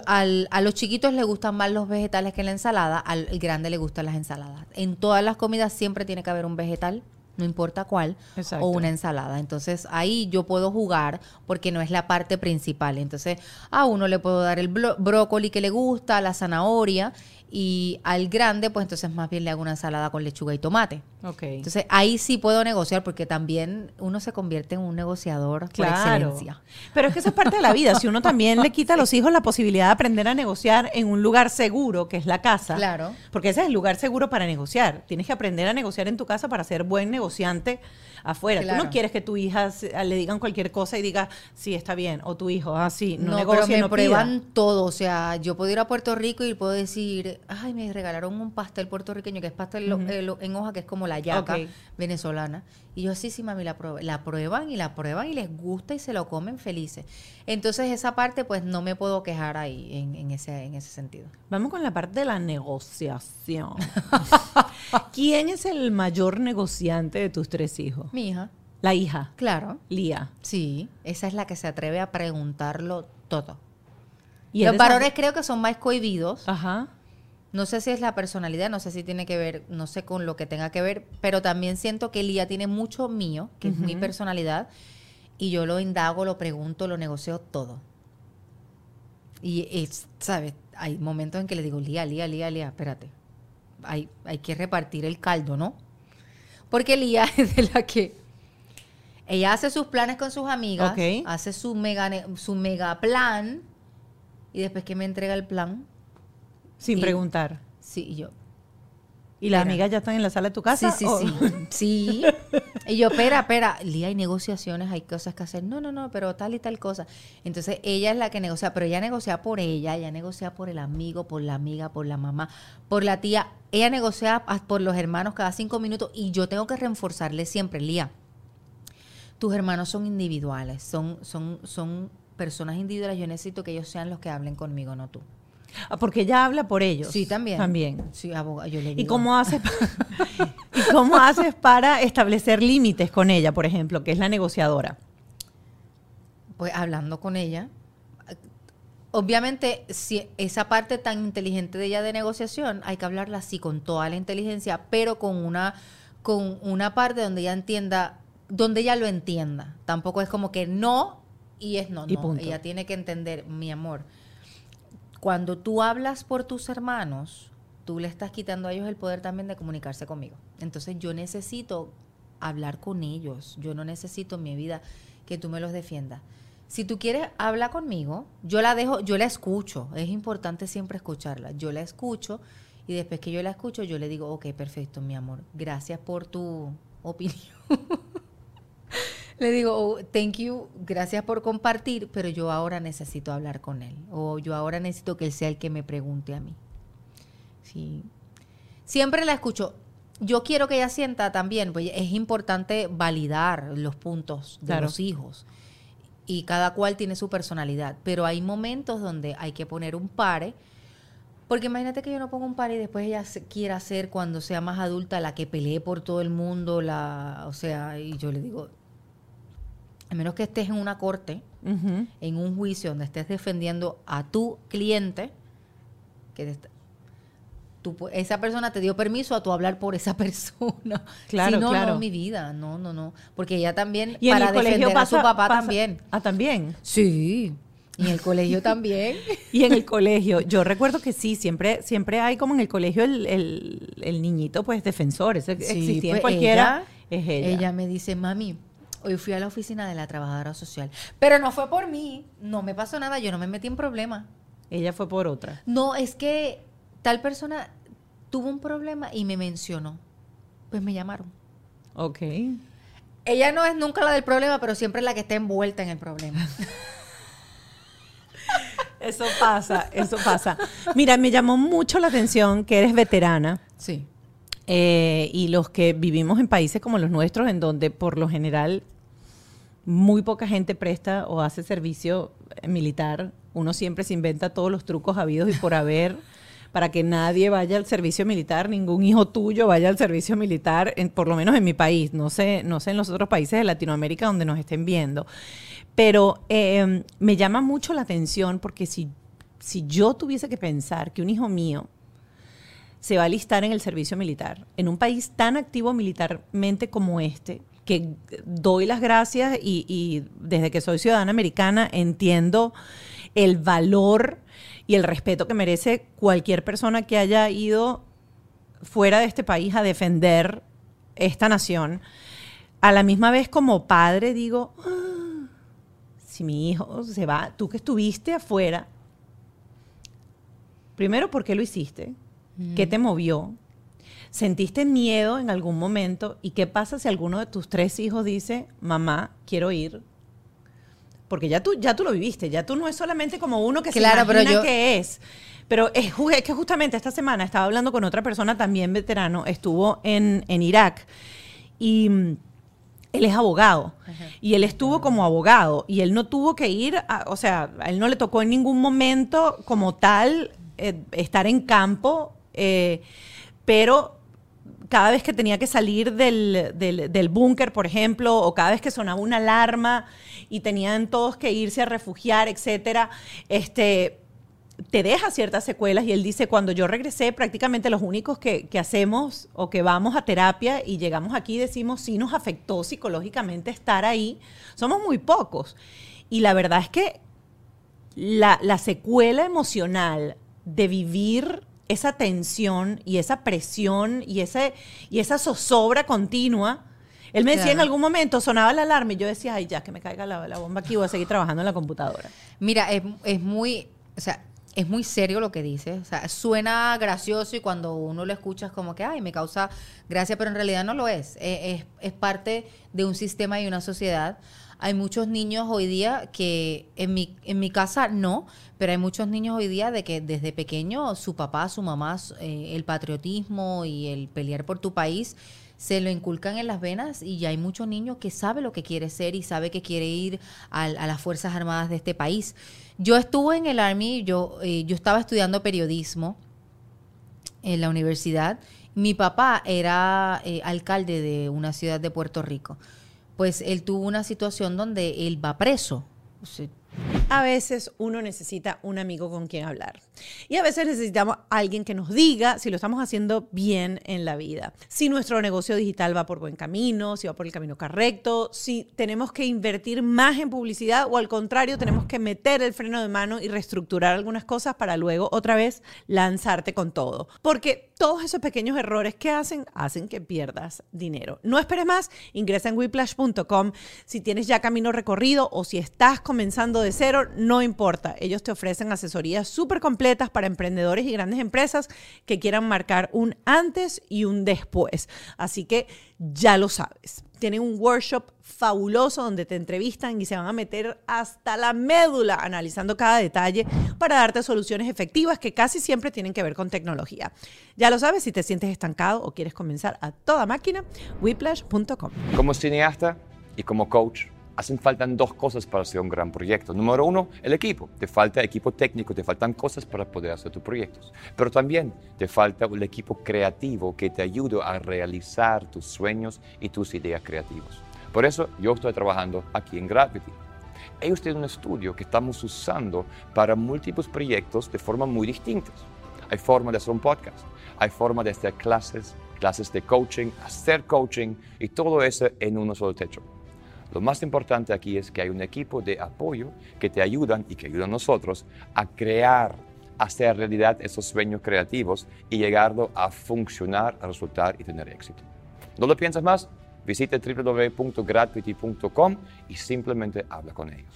Al- a los chiquitos les gustan más los vegetales que la ensalada, al grande le gustan las ensaladas. En todas las comidas siempre tiene que haber un vegetal, no importa cuál, Exacto. o una ensalada. Entonces ahí yo puedo jugar porque no es la parte principal. Entonces a uno le puedo dar el brócoli que le gusta, la zanahoria y al grande pues entonces más bien le hago una ensalada con lechuga y tomate. Entonces ahí sí puedo negociar porque también uno se convierte en un negociador por Claro. excelencia. Pero es que eso es parte de la vida. Si uno también le quita a los hijos la posibilidad de aprender a negociar en un lugar seguro, que es la casa. Claro. Porque ese es el lugar seguro para negociar. Tienes que aprender a negociar en tu casa para ser buen negociante afuera. Tú Claro. no quieres que tu hija se- le digan cualquier cosa y diga, sí, está bien. O tu hijo, ah, sí, no, No, negocie, pero me no pida. prueban todo. O sea, yo puedo ir a Puerto Rico y puedo decir, ay, me regalaron un pastel puertorriqueño, que es pastel lo- lo- en hoja, que es como la yaca venezolana. Y yo, sí, sí, mami, la, prue- la prueban y la prueban y les gusta y se lo comen felices. Entonces, esa parte, pues, no me puedo quejar ahí en, en ese, en ese sentido. Vamos con la parte de la negociación. ¿Quién es el mayor negociante de tus tres hijos? Mi hija, La hija, claro. Lía. Sí, esa es la que se atreve a preguntarlo todo. Y Los varones creo que son más cohibidos. Ajá. No sé si es la personalidad, no sé si tiene que ver, no sé con lo que tenga que ver, pero también siento que Lía tiene mucho mío, que es mi personalidad, y yo lo indago, lo pregunto, lo negocio todo. Y es, ¿sabes? Hay momentos en que le digo, Lía, Lía, Lía, Lía, espérate. Hay, hay que repartir el caldo, ¿no? Porque Lía es de la que ella hace sus planes con sus amigas, hace su mega, su mega plan, y después que me entrega el plan, Sin Y- preguntar. sí, y yo, ¿Y las amigas ya están en la sala de tu casa? Sí, sí, o- sí. Sí. Y yo, espera, espera, Lía, hay negociaciones, hay cosas que hacer. No, no, no, pero tal y tal cosa. Entonces, ella es la que negocia, pero ella negocia por ella, ella negocia por el amigo, por la amiga, por la mamá, por la tía. Ella negocia por los hermanos cada cinco minutos y yo tengo que reforzarle siempre, Lía. Tus hermanos son individuales, son, son, son personas individuales. Yo necesito que ellos sean los que hablen conmigo, no tú. Ah, Porque ella habla por ellos. Sí, también. También. Sí, abogado, yo le digo. ¿Y cómo haces ¿Y cómo haces para establecer límites con ella, por ejemplo, que es la negociadora? pues hablando con ella. Obviamente, si esa parte tan inteligente de ella de negociación, hay que hablarla así con toda la inteligencia, pero con una, con una parte donde ella entienda, donde ella lo entienda. Tampoco es como que no y es no, Y no. punto. Ella tiene que entender, mi amor, cuando tú hablas por tus hermanos, tú le estás quitando a ellos el poder también de comunicarse conmigo. Entonces yo necesito hablar con ellos. Yo no necesito en mi vida que tú me los defiendas. Si tú quieres hablar conmigo, yo la dejo, yo la escucho. Es importante siempre escucharla. Yo la escucho y después que yo la escucho, yo le digo, ok, perfecto, mi amor. Gracias por tu opinión. Le digo, oh, thank you, gracias por compartir, pero yo ahora necesito hablar con él. O yo ahora necesito que él sea el que me pregunte a mí. Sí. Siempre la escucho. Yo quiero que ella sienta también, pues es importante validar los puntos de Claro. los hijos. Y cada cual tiene su personalidad. Pero hay momentos donde hay que poner un pare. Porque imagínate que yo no pongo un pare y después ella se- quiera ser cuando sea más adulta la que pelee por todo el mundo, la, o sea, y yo le digo, a menos que estés en una corte, en un juicio donde estés defendiendo a tu cliente, que te está- tú esa persona te dio permiso a tú hablar por esa persona. Claro, Si no, claro. no, mi vida, no, no, no. Porque ella también, Y en para el colegio defender pasa, a su papá pasa- también. Ah, también. Sí, y en el colegio también. Y en el colegio, yo recuerdo que sí, siempre, siempre hay como en el colegio el, el- el niñito, pues, defensor. Eso existía en pues, cualquiera. ella- es ella. Ella me dice, mami, hoy fui a la oficina de la trabajadora social. Pero no fue por mí, no me pasó nada, yo no me metí en problemas. Ella fue por otra. No, es que tal persona tuvo un problema y me mencionó. Pues me llamaron. Ok. Ella no es nunca la del problema, pero siempre es la que está envuelta en el problema. Eso pasa, eso pasa. Mira, me llamó mucho la atención que eres veterana. Sí. eh, y los que vivimos en países como los nuestros, en donde por lo general muy poca gente presta o hace servicio eh, militar, uno siempre se inventa todos los trucos habidos y por haber para que nadie vaya al servicio militar, ningún hijo tuyo vaya al servicio militar, en- por lo menos en mi país, no sé, no sé en los otros países de Latinoamérica donde nos estén viendo. Pero eh, me llama mucho la atención porque si, si yo tuviese que pensar que un hijo mío se va a alistar en el servicio militar, en un país tan activo militarmente como este, que doy las gracias y, y desde que soy ciudadana americana entiendo el valor y el respeto que merece cualquier persona que haya ido fuera de este país a defender esta nación. A la misma vez como padre digo, "Ah, si mi hijo se va, tú que estuviste afuera, primero, ¿por qué lo hiciste? ¿Qué te movió? ¿Sentiste miedo en algún momento? ¿Y qué pasa si alguno de tus tres hijos dice, mamá, quiero ir? Porque ya tú, ya tú lo viviste, ya tú no es solamente como uno que Claro, se pero imagina yo- que es. Pero es, que justamente esta semana estaba hablando con otra persona también veterano, estuvo en, en Irak y mm, él es abogado y él estuvo como abogado y él no tuvo que ir, a- o sea, a él no le tocó en ningún momento como tal eh, estar en campo, eh, pero cada vez que tenía que salir del, del, del búnker, por ejemplo, o cada vez que sonaba una alarma y tenían todos que irse a refugiar, etcétera, este, te deja ciertas secuelas y él dice, cuando yo regresé, prácticamente los únicos que, que hacemos o que vamos a terapia y llegamos aquí decimos, sí nos afectó psicológicamente estar ahí, somos muy pocos. Y la verdad es que la, la secuela emocional de vivir esa tensión y esa presión y, ese, y esa zozobra continua. Él me decía Claro. en algún momento, sonaba la alarma y yo decía, ay, ya que me caiga la, la bomba aquí, voy a seguir trabajando en la computadora. Mira, es, es muy, o sea, es muy serio lo que dice. O sea, suena gracioso y cuando uno lo escucha es como que, ay, me causa gracia, pero en realidad no lo es. Eh, Es, es parte de un sistema y una sociedad. Hay muchos niños hoy día que en mi, en mi casa no, pero hay muchos niños hoy día de que desde pequeño su papá, su mamá, eh, el patriotismo y el pelear por tu país se lo inculcan en las venas y ya hay muchos niños que sabe lo que quiere ser y sabe que quiere ir al- a, las Fuerzas Armadas de este país. Yo estuve en el Army, yo, eh, yo estaba estudiando periodismo en la universidad. Mi papá era eh, alcalde de una ciudad de Puerto Rico. Pues él tuvo una situación donde él va preso. A veces uno necesita un amigo con quien hablar. Y a veces necesitamos alguien que nos diga si lo estamos haciendo bien en la vida. Si nuestro negocio digital va por buen camino, si va por el camino correcto, si tenemos que invertir más en publicidad o al contrario, tenemos que meter el freno de mano y reestructurar algunas cosas para luego otra vez lanzarte con todo. Porque todos esos pequeños errores que hacen hacen que pierdas dinero. No esperes más, ingresa en whiplash.com. Si tienes ya camino recorrido o si estás comenzando de cero, no importa. Ellos te ofrecen asesorías súper completas para emprendedores y grandes empresas que quieran marcar un antes y un después. Así que ya lo sabes. Tienen un workshop fabuloso donde te entrevistan y se van a meter hasta la médula analizando cada detalle para darte soluciones efectivas que casi siempre tienen que ver con tecnología. Ya lo sabes, si te sientes estancado o quieres comenzar a toda máquina, whiplash.com. Como cineasta y como coach, hacen falta dos cosas para hacer un gran proyecto. Número uno, el equipo. Te falta equipo técnico, te faltan cosas para poder hacer tus proyectos. Pero también te falta el equipo creativo que te ayude a realizar tus sueños y tus ideas creativas. Por eso yo estoy trabajando aquí en Gravity. Ellos tienen un estudio que estamos usando para múltiples proyectos de forma muy distintas. hay forma de hacer un podcast, hay forma de hacer clases, clases de coaching, hacer coaching y todo eso en uno solo techo. Lo más importante aquí es que hay un equipo de apoyo que te ayudan y que ayudan a nosotros a crear, hacer realidad esos sueños creativos y llegarlo a funcionar, a resultar y tener éxito. ¿No lo piensas más? Visite www.gratitude.com y simplemente habla con ellos.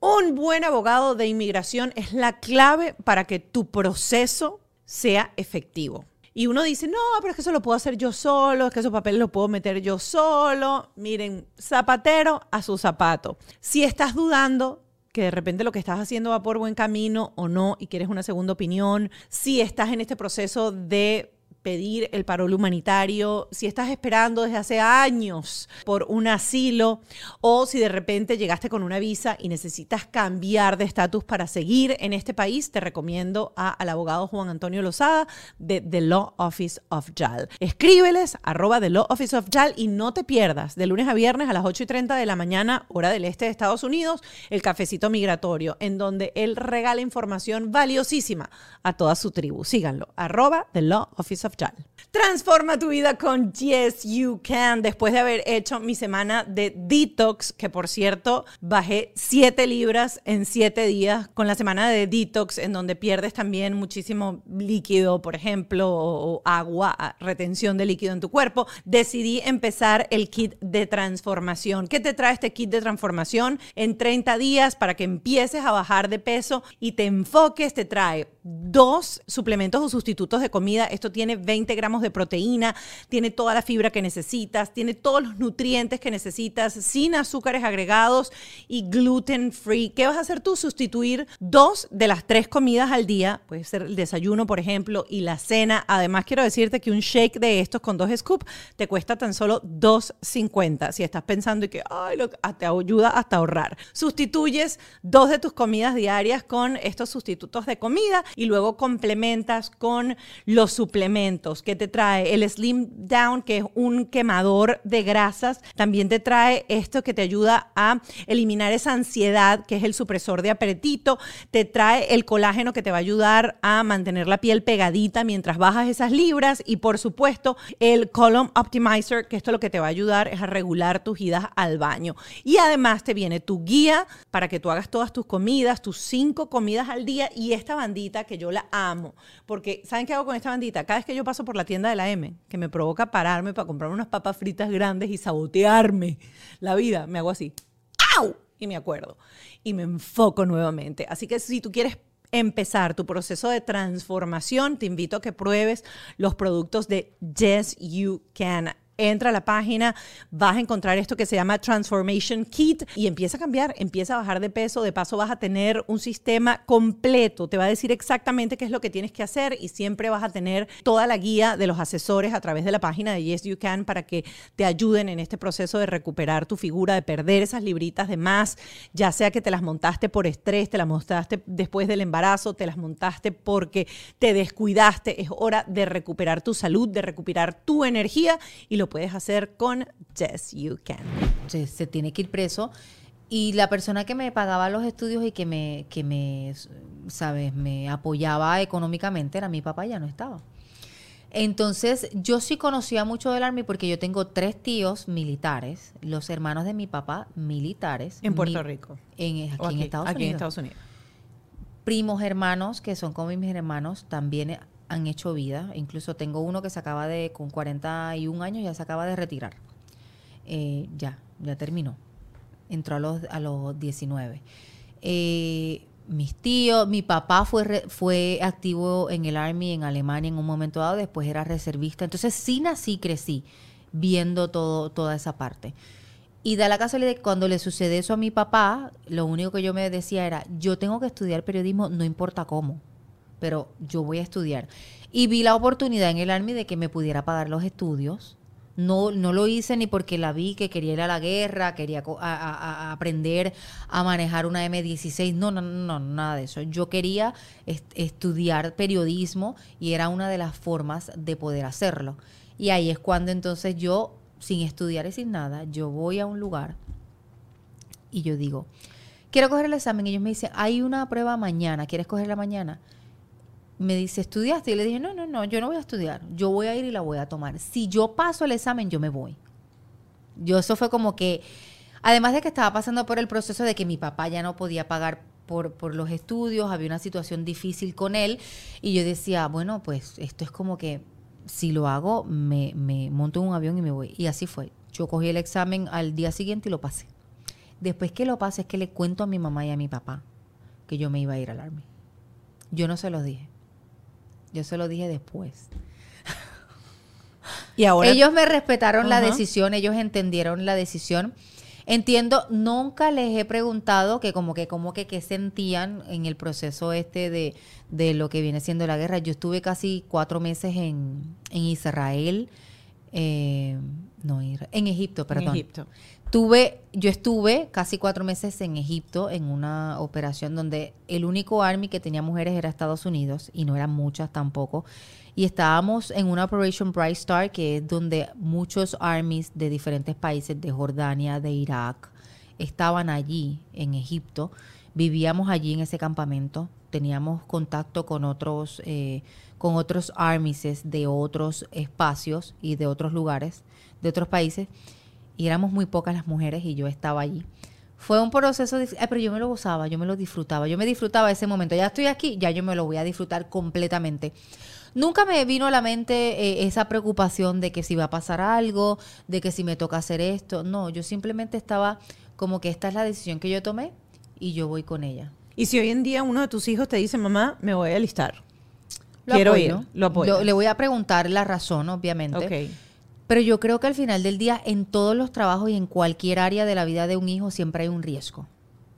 Un buen abogado de inmigración es la clave para que tu proceso sea efectivo. Y uno dice, no, pero es que eso lo puedo hacer yo solo, es que esos papeles los puedo meter yo solo. Miren, zapatero a su zapato. Si estás dudando que de repente lo que estás haciendo va por buen camino o no y quieres una segunda opinión, si estás en este proceso de pedir el parol humanitario, si estás esperando desde hace años por un asilo o si de repente llegaste con una visa y necesitas cambiar de estatus para seguir en este país, te recomiendo al abogado Juan Antonio Lozada de The Law Office of JAL. Escríbeles arroba The Law Office of JAL y no te pierdas de lunes a viernes a las 8 y 30 de la mañana, hora del este de Estados Unidos, el cafecito migratorio, en donde él regala información valiosísima a toda su tribu. Síganlo, arroba The Law Office of Transforma tu vida con Yes You Can. Después de haber hecho mi semana de detox, que por cierto bajé 7 libras en 7 días con la semana de detox, en donde pierdes también muchísimo líquido, por ejemplo, o, agua, retención de líquido en tu cuerpo, decidí empezar el kit de transformación. ¿Qué te trae este kit de transformación? En 30 días para que empieces a bajar de peso y te enfoques, te trae dos suplementos o sustitutos de comida. Esto tiene 20 gramos de proteína, tiene toda la fibra que necesitas, tiene todos los nutrientes que necesitas, sin azúcares agregados y gluten free. ¿Qué vas a hacer tú? Sustituir dos de las tres comidas al día, puede ser el desayuno, por ejemplo, y la cena. Además, quiero decirte que un shake de estos con dos scoops te cuesta tan solo 2.50. Si estás pensando y que Ay, ah, te ayuda hasta ahorrar. Sustituyes dos de tus comidas diarias con estos sustitutos de comida y luego complementas con los suplementos que te trae el Slim Down, que es un quemador de grasas. También te trae esto que te ayuda a eliminar esa ansiedad, que es el supresor de apetito. Te trae el colágeno que te va a ayudar a mantener la piel pegadita mientras bajas esas libras. Y por supuesto, el Column Optimizer, que esto lo que te va a ayudar es a regular tus idas al baño. Y además te viene tu guía para que tú hagas todas tus comidas, tus cinco comidas al día. Y esta bandita que yo la amo. Porque, ¿saben qué hago con esta bandita? Cada vez que yo paso por la tienda de la M, que me provoca pararme para comprar unas papas fritas grandes y sabotearme la vida, me hago así. ¡Au! Y me acuerdo. Y me enfoco nuevamente. Así que si tú quieres empezar tu proceso de transformación, te invito a que pruebes los productos de Yes You Can entra a la página, vas a encontrar esto que se llama Transformation Kit y empieza a cambiar, empieza a bajar de peso, de paso vas a tener un sistema completo, te va a decir exactamente qué es lo que tienes que hacer y siempre vas a tener toda la guía de los asesores a través de la página de Yes You Can para que te ayuden en este proceso de recuperar tu figura, de perder esas libritas de más, ya sea que te las montaste por estrés, te las montaste después del embarazo, te las montaste porque te descuidaste, es hora de recuperar tu salud, de recuperar tu energía y lo puedes hacer con Yes You Can. Se, se tiene que ir preso. Y la persona que me pagaba los estudios y que me, que me, sabes, me apoyaba económicamente era mi papá, ya no estaba. Entonces, yo sí conocía mucho del Army porque yo tengo tres tíos militares, los hermanos de mi papá militares. En Puerto Rico. En, aquí, en Estados aquí Unidos. en Estados Unidos. Primos hermanos, que son como mis hermanos, también han hecho vida. Incluso tengo uno que se acaba de, con 41 años, ya se acaba de retirar. Eh, ya, ya terminó. Entró a los, a los 19. Eh, mis tíos, mi papá fue, fue activo en el Army en Alemania en un momento dado, después era reservista. Entonces sí nací, crecí viendo todo, toda esa parte. Y da la casualidad que cuando le sucede eso a mi papá, lo único que yo me decía era, yo tengo que estudiar periodismo, no importa cómo pero yo voy a estudiar. Y vi la oportunidad en el Army de que me pudiera pagar los estudios. No, no lo hice ni porque la vi que quería ir a la guerra, quería aprender a manejar una M16. No, no, no, nada de eso. Yo quería estudiar periodismo y era una de las formas de poder hacerlo. Y ahí es cuando entonces yo, sin estudiar y sin nada, yo voy a un lugar y yo digo, quiero coger el examen. Y ellos me dicen, hay una prueba mañana, ¿quieres cogerla mañana? Me dice, ¿estudiaste? Y le dije, no, no, no, yo no voy a estudiar. Yo voy a ir y la voy a tomar. Si yo paso el examen, yo me voy. Yo eso fue como que, además de que estaba pasando por el proceso de que mi papá ya no podía pagar por, por los estudios, había una situación difícil con él, y yo decía, bueno, pues esto es como que si lo hago, me, me monto en un avión y me voy. Y así fue. Yo cogí el examen al día siguiente y lo pasé. Después que lo pasé es que le cuento a mi mamá y a mi papá que yo me iba a ir al Army. Yo no se los dije. Yo se lo dije después. Y ahora. ellos me respetaron la decisión, ellos entendieron la decisión. Entiendo, nunca les he preguntado que como que como que qué sentían en el proceso este de, de lo que viene siendo la guerra. Yo estuve casi cuatro meses en, en Israel, eh, no, en Egipto, perdón. En Egipto. Tuve, yo estuve casi cuatro meses en Egipto en una operación donde el único army que tenía mujeres era Estados Unidos y no eran muchas tampoco. Y estábamos en una Operation Bright Star que es donde muchos armies de diferentes países, de Jordania, de Irak, estaban allí en Egipto. Vivíamos allí en ese campamento. Teníamos contacto con otros, eh, con otros armies de otros espacios y de otros lugares, de otros países y éramos muy pocas las mujeres y yo estaba allí. Fue un proceso, dif- eh, pero yo me lo gozaba, yo me lo disfrutaba, yo me disfrutaba ese momento. Ya estoy aquí, ya yo me lo voy a disfrutar completamente. Nunca me vino a la mente eh, esa preocupación de que si va a pasar algo, de que si me toca hacer esto. No, yo simplemente estaba como que esta es la decisión que yo tomé y yo voy con ella. Y si hoy en día uno de tus hijos te dice, mamá, me voy a alistar. Lo Quiero apoyo. ir. Lo apoyo. le voy a preguntar la razón, obviamente. Ok. Pero yo creo que al final del día, en todos los trabajos y en cualquier área de la vida de un hijo, siempre hay un riesgo.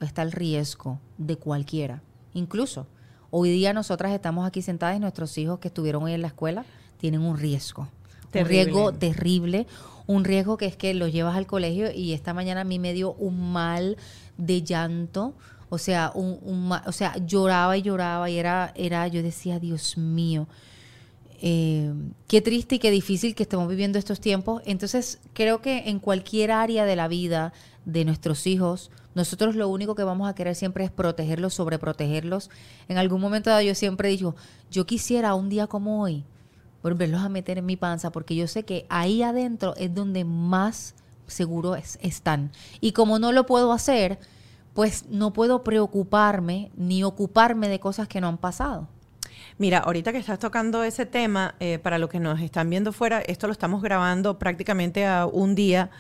Está el riesgo de cualquiera. Incluso, hoy día nosotras estamos aquí sentadas y nuestros hijos que estuvieron hoy en la escuela tienen un riesgo. Terrible. Un riesgo terrible. Un riesgo que es que los llevas al colegio y esta mañana a mí me dio un mal de llanto. O sea, un, un o sea, lloraba y lloraba y era, era, yo decía, Dios mío, eh, qué triste y qué difícil que estemos viviendo estos tiempos. Entonces, creo que en cualquier área de la vida de nuestros hijos, nosotros lo único que vamos a querer siempre es protegerlos, sobreprotegerlos. En algún momento dado yo siempre dicho, yo quisiera un día como hoy volverlos a meter en mi panza, porque yo sé que ahí adentro es donde más seguro es- están. Y como no lo puedo hacer, pues no puedo preocuparme ni ocuparme de cosas que no han pasado. Mira, ahorita que estás tocando ese tema, eh, para los que nos están viendo fuera, esto lo estamos grabando prácticamente a un día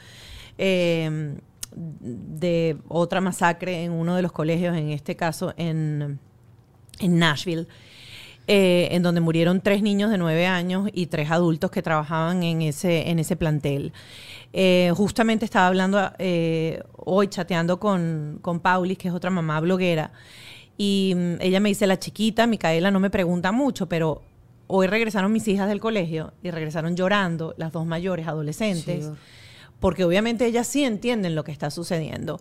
eh, de otra masacre en uno de los colegios, en este caso en, Nashville, eh, en donde murieron tres niños de nueve años y tres adultos que trabajaban en ese, en ese plantel. Eh, justamente estaba hablando hoy, chateando con, con Paulis, que es otra mamá bloguera, y mm, ella me dice, la chiquita, Micaela, no me pregunta mucho, pero hoy regresaron mis hijas del colegio y regresaron llorando, las dos mayores, adolescentes, Sí. porque obviamente ellas sí entienden lo que está sucediendo.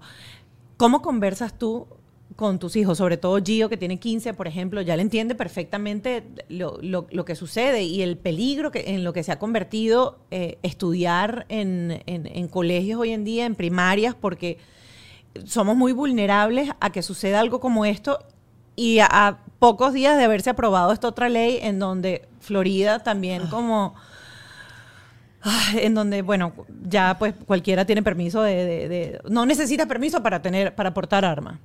¿Cómo conversas tú con tus hijos? Sobre todo Gio, que tiene 15, por ejemplo, ya le entiende perfectamente lo, lo- lo que sucede y el peligro que, en lo que se ha convertido eh, estudiar en, en- en colegios hoy en día, en primarias, porque somos muy vulnerables a que suceda algo como esto y a, a pocos días de haberse aprobado esta otra ley en donde Florida también como... ah, En donde, bueno, ya pues cualquiera tiene permiso de, de- de- no necesita permiso para tener, para portar arma.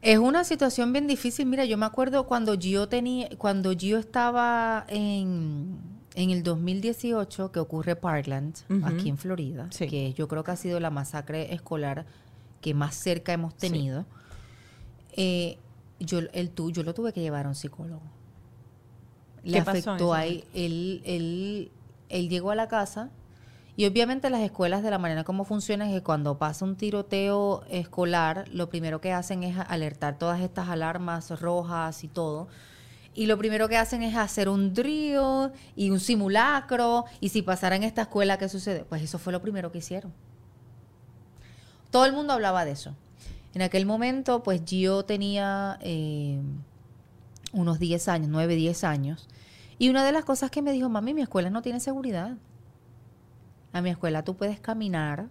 Es una situación bien difícil. Mira, yo me acuerdo cuando Gio tenía, cuando Gio estaba en, en el 2018 que ocurre Parkland, aquí en Florida, Sí. que yo creo que ha sido la masacre escolar que más cerca hemos tenido. eh, yo, el tu- yo lo tuve que llevar a un psicólogo. Le ¿Qué pasó en ese afectó ahí. Él, él, él llegó a la casa y obviamente las escuelas de la manera como funcionan es que cuando pasa un tiroteo escolar, lo primero que hacen es alertar todas estas alarmas rojas y todo. Y lo primero que hacen es hacer un drill y un simulacro. Y si pasara en esta escuela, ¿qué sucede? Pues eso fue lo primero que hicieron. Todo el mundo hablaba de eso. En aquel momento, pues Gio tenía eh, unos 10 años, 9, 10 años. Y una de las cosas que me dijo, mami, mi escuela no tiene seguridad. A mi escuela tú puedes caminar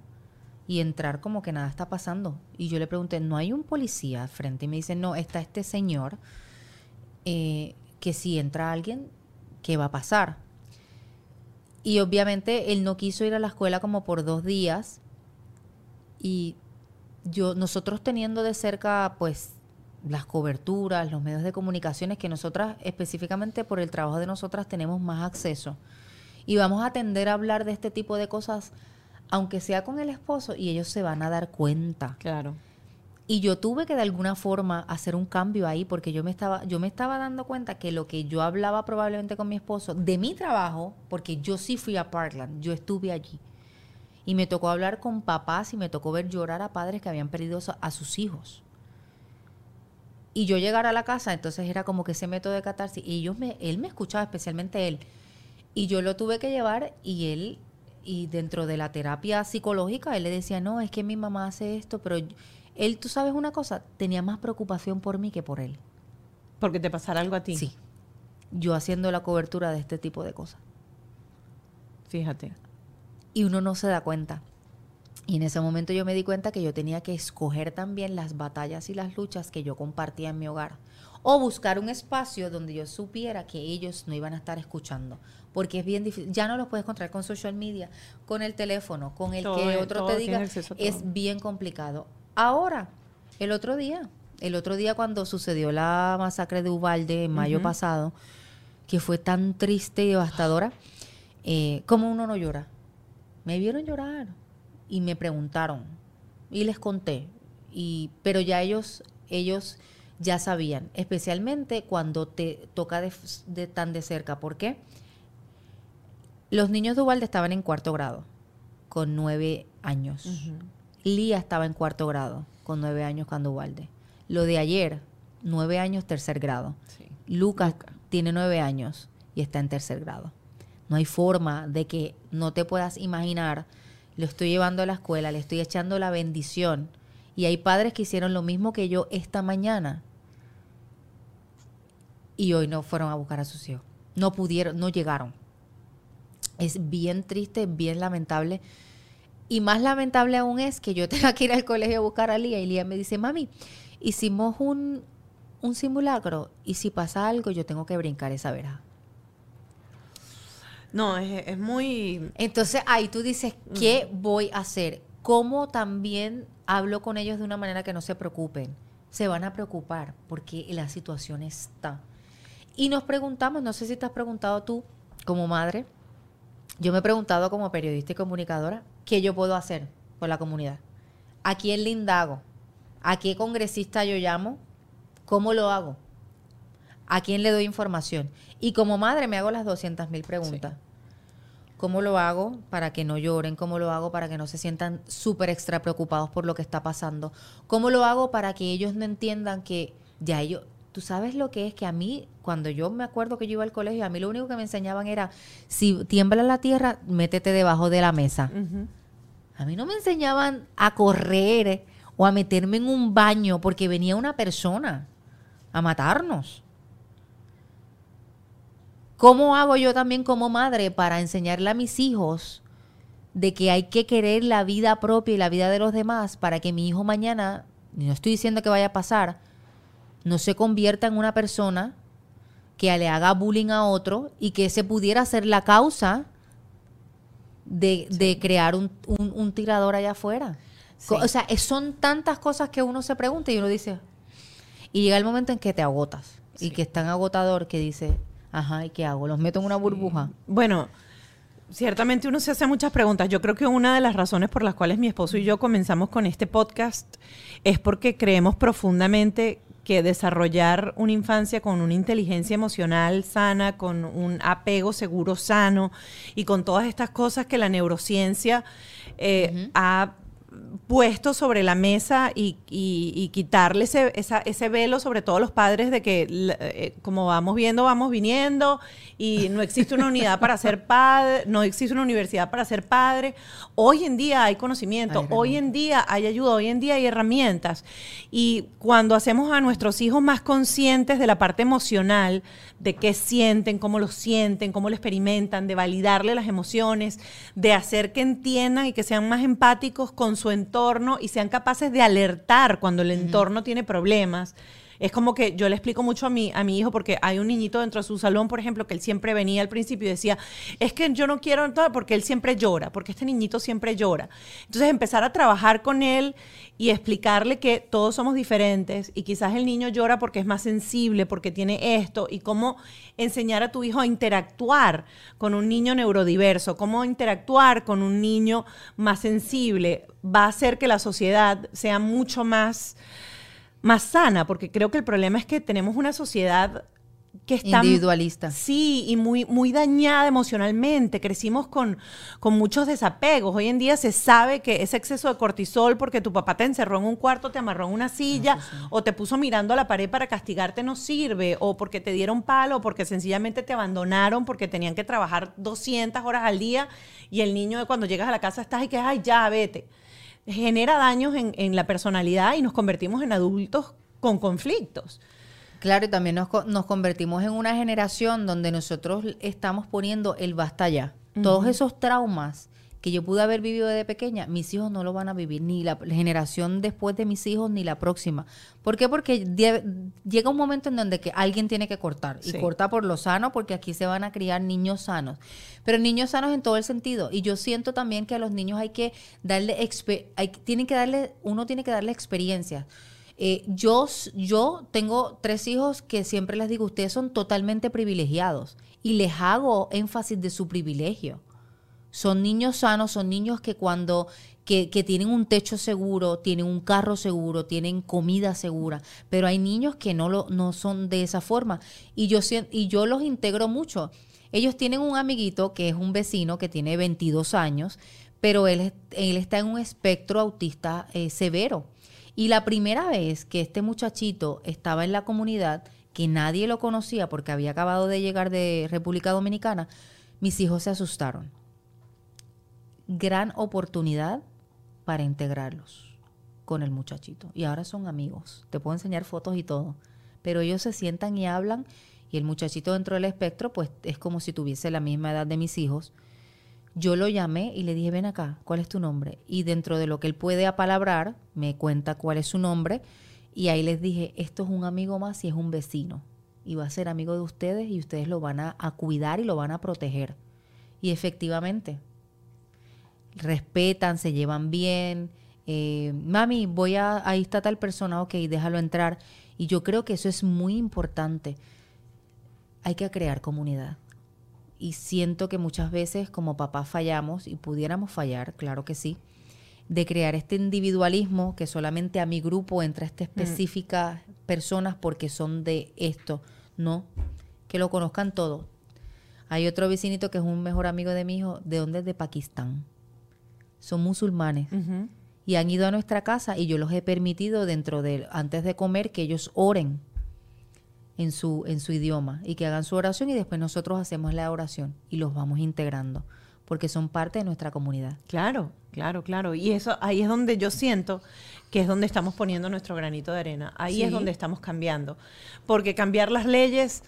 y entrar como que nada está pasando. Y yo le pregunté, ¿no hay un policía al frente? Y me dice, no, está este señor eh, que si entra alguien, ¿qué va a pasar? Y obviamente él no quiso ir a la escuela como por dos días. Y yo, nosotros teniendo de cerca, pues, las coberturas, los medios de comunicaciones que nosotras, específicamente por el trabajo de nosotras, tenemos más acceso. Y vamos a tender a hablar de este tipo de cosas, aunque sea con el esposo, y ellos se van a dar cuenta. Claro. Y yo tuve que de alguna forma hacer un cambio ahí porque yo me estaba yo me estaba dando cuenta que lo que yo hablaba probablemente con mi esposo de mi trabajo, porque yo sí fui a Parkland, yo estuve allí. Y me tocó hablar con papás y me tocó ver llorar a padres que habían perdido a sus hijos. Y yo llegar a la casa, entonces era como que ese método de catarsis. Y ellos me, él me escuchaba, especialmente él. Y yo lo tuve que llevar y él, y dentro de la terapia psicológica, él le decía, no, es que mi mamá hace esto, pero él, tú sabes una cosa, tenía más preocupación por mí que por él. Porque te pasara algo a ti. Sí. Yo haciendo la cobertura de este tipo de cosas. Fíjate. Y uno no se da cuenta. Y en ese momento yo me di cuenta que yo tenía que escoger también las batallas y las luchas que yo compartía en mi hogar. O buscar un espacio donde yo supiera que ellos no iban a estar escuchando. Porque es bien difícil. Ya no los puedes encontrar con social media, con el teléfono, con el que otro te diga. Es bien complicado. Ahora, el otro día, el otro día cuando sucedió la masacre de Ubalde en mayo pasado, que fue tan triste y devastadora, eh, ¿cómo uno no llora? Me vieron llorar y me preguntaron y les conté. Y, pero ya ellos, ellos ya sabían, especialmente cuando te toca de, tan de cerca. ¿Por qué? Los niños de Ubalde estaban en cuarto grado, con nueve años. Lía estaba en cuarto grado, con nueve años cuando Ubalde. Lo de ayer, nueve años, tercer grado. Lucas tiene nueve años y está en tercer grado. No hay forma de que no te puedas imaginar lo estoy llevando a la escuela, le estoy echando la bendición. Y hay padres que hicieron lo mismo que yo esta mañana. Y hoy no fueron a buscar a sus hijos. No pudieron, no llegaron. Es bien triste, bien lamentable. Y más lamentable aún es que yo tenga que ir al colegio a buscar a Lía y Lía me dice, mami, hicimos un, un simulacro y si pasa algo yo tengo que brincar esa verja. No, es, muy... Entonces ahí tú dices, ¿qué voy a hacer? ¿Cómo también hablo con ellos de una manera que no se preocupen? Se van a preocupar porque la situación está. Y nos preguntamos, no sé si te has preguntado tú como madre, yo me he preguntado como periodista y comunicadora, ¿qué yo puedo hacer por la comunidad? ¿A quién le indago? ¿A qué congresista yo llamo? ¿Cómo lo hago? ¿A quién le doy información? Y como madre me hago las 200 mil preguntas. ¿Cómo lo hago para que no lloren? ¿Cómo lo hago para que no se sientan súper extra preocupados por lo que está pasando? ¿Cómo lo hago para que ellos no entiendan que ya ellos... Tú sabes lo que es que a mí, cuando yo me acuerdo que yo iba al colegio, a mí lo único que me enseñaban era, si tiembla la tierra, métete debajo de la mesa. A mí no me enseñaban a correr o a meterme en un baño porque venía una persona a matarnos. ¿Cómo hago yo también como madre para enseñarle a mis hijos de que hay que querer la vida propia y la vida de los demás para que mi hijo mañana, no estoy diciendo que vaya a pasar, no se convierta en una persona que le haga bullying a otro y que ese pudiera ser la causa de, crear un, tirador allá afuera? O sea, son tantas cosas que uno se pregunta y uno dice, y llega el momento en que te agotas y que es tan agotador que dice, Ajá, ¿y qué hago? ¿Los meto en una burbuja? Bueno, ciertamente uno se hace muchas preguntas. Yo creo que una de las razones por las cuales mi esposo y yo comenzamos con este podcast es porque creemos profundamente que desarrollar una infancia con una inteligencia emocional sana, con un apego seguro sano y con todas estas cosas que la neurociencia eh, ha puesto sobre la mesa y, y, quitarle ese, ese, velo sobre todos los padres de que eh, como vamos viendo, vamos viniendo y no existe una unidad para ser padre, no existe una universidad para ser padre. Hoy en día hay conocimiento, hoy en día hay ayuda, hoy en día hay herramientas. Y cuando hacemos a nuestros hijos más conscientes de la parte emocional, de qué sienten, cómo lo sienten, cómo lo experimentan, de validarle las emociones, de hacer que entiendan y que sean más empáticos con su entorno y sean capaces de alertar cuando el entorno tiene problemas. Es como que yo le explico mucho a mi, a mi hijo porque hay un niñito dentro de su salón, por ejemplo, que él siempre venía al principio y decía, es que yo no quiero todo porque él siempre llora, porque este niñito siempre llora. Entonces empezar a trabajar con él y explicarle que todos somos diferentes y quizás el niño llora porque es más sensible, porque tiene esto y cómo enseñar a tu hijo a interactuar con un niño neurodiverso, cómo interactuar con un niño más sensible, va a hacer que la sociedad sea mucho más más sana, porque creo que el problema es que tenemos una sociedad que está individualista. Sí, y muy, muy dañada emocionalmente. Crecimos con, con muchos desapegos. Hoy en día se sabe que ese exceso de cortisol porque tu papá te encerró en un cuarto, te amarró en una silla o te puso mirando a la pared para castigarte no sirve, o porque te dieron palo, o porque sencillamente te abandonaron porque tenían que trabajar 200 horas al día y el niño cuando llegas a la casa estás y que, ay, ya, vete genera daños en, la personalidad y nos convertimos en adultos con conflictos. Claro, y también nos, nos, convertimos en una generación donde nosotros estamos poniendo el basta ya. Todos esos traumas que yo pude haber vivido desde pequeña, mis hijos no lo van a vivir, ni la generación después de mis hijos, ni la próxima. ¿Por qué? Porque llega un momento en donde que alguien tiene que cortar, y corta por lo sano, porque aquí se van a criar niños sanos. Pero niños sanos en todo el sentido. Y yo siento también que a los niños hay que darle, hay, tienen que darle, uno tiene que darle experiencia. Eh, yo, yo tengo tres hijos que siempre les digo, ustedes son totalmente privilegiados y les hago énfasis de su privilegio. Son niños sanos, son niños que cuando que, que, tienen un techo seguro, tienen un carro seguro, tienen comida segura, pero hay niños que no, lo, no son de esa forma y yo, y yo los integro mucho. Ellos tienen un amiguito que es un vecino que tiene 22 años, pero él, él está en un espectro autista eh, severo. Y la primera vez que este muchachito estaba en la comunidad, que nadie lo conocía porque había acabado de llegar de República Dominicana, mis hijos se asustaron gran oportunidad para integrarlos con el muchachito. Y ahora son amigos. Te puedo enseñar fotos y todo. Pero ellos se sientan y hablan y el muchachito dentro del espectro pues es como si tuviese la misma edad de mis hijos. Yo lo llamé y le dije, ven acá, ¿cuál es tu nombre? Y dentro de lo que él puede apalabrar, me cuenta cuál es su nombre. Y ahí les dije, esto es un amigo más y es un vecino. Y va a ser amigo de ustedes y ustedes lo van a, a cuidar y lo van a proteger. Y efectivamente, respetan, se llevan bien. Eh, mami, voy a, ahí está tal persona, ok, déjalo entrar. Y yo creo que eso es muy importante. Hay que crear comunidad. Y siento que muchas veces como papás fallamos, y pudiéramos fallar, claro que sí, de crear este individualismo que solamente a mi grupo entra esta mm. específica personas porque son de esto. No, que lo conozcan todo. Hay otro vecinito que es un mejor amigo de mi hijo, ¿de dónde? De Pakistán son musulmanes. Y han ido a nuestra casa y yo los he permitido dentro de, antes de comer, que ellos oren en su, en su idioma y que hagan su oración y después nosotros hacemos la oración y los vamos integrando porque son parte de nuestra comunidad. Claro, claro, claro. Y eso ahí es donde yo siento que es donde estamos poniendo nuestro granito de arena. Ahí es donde estamos cambiando. Porque cambiar las leyes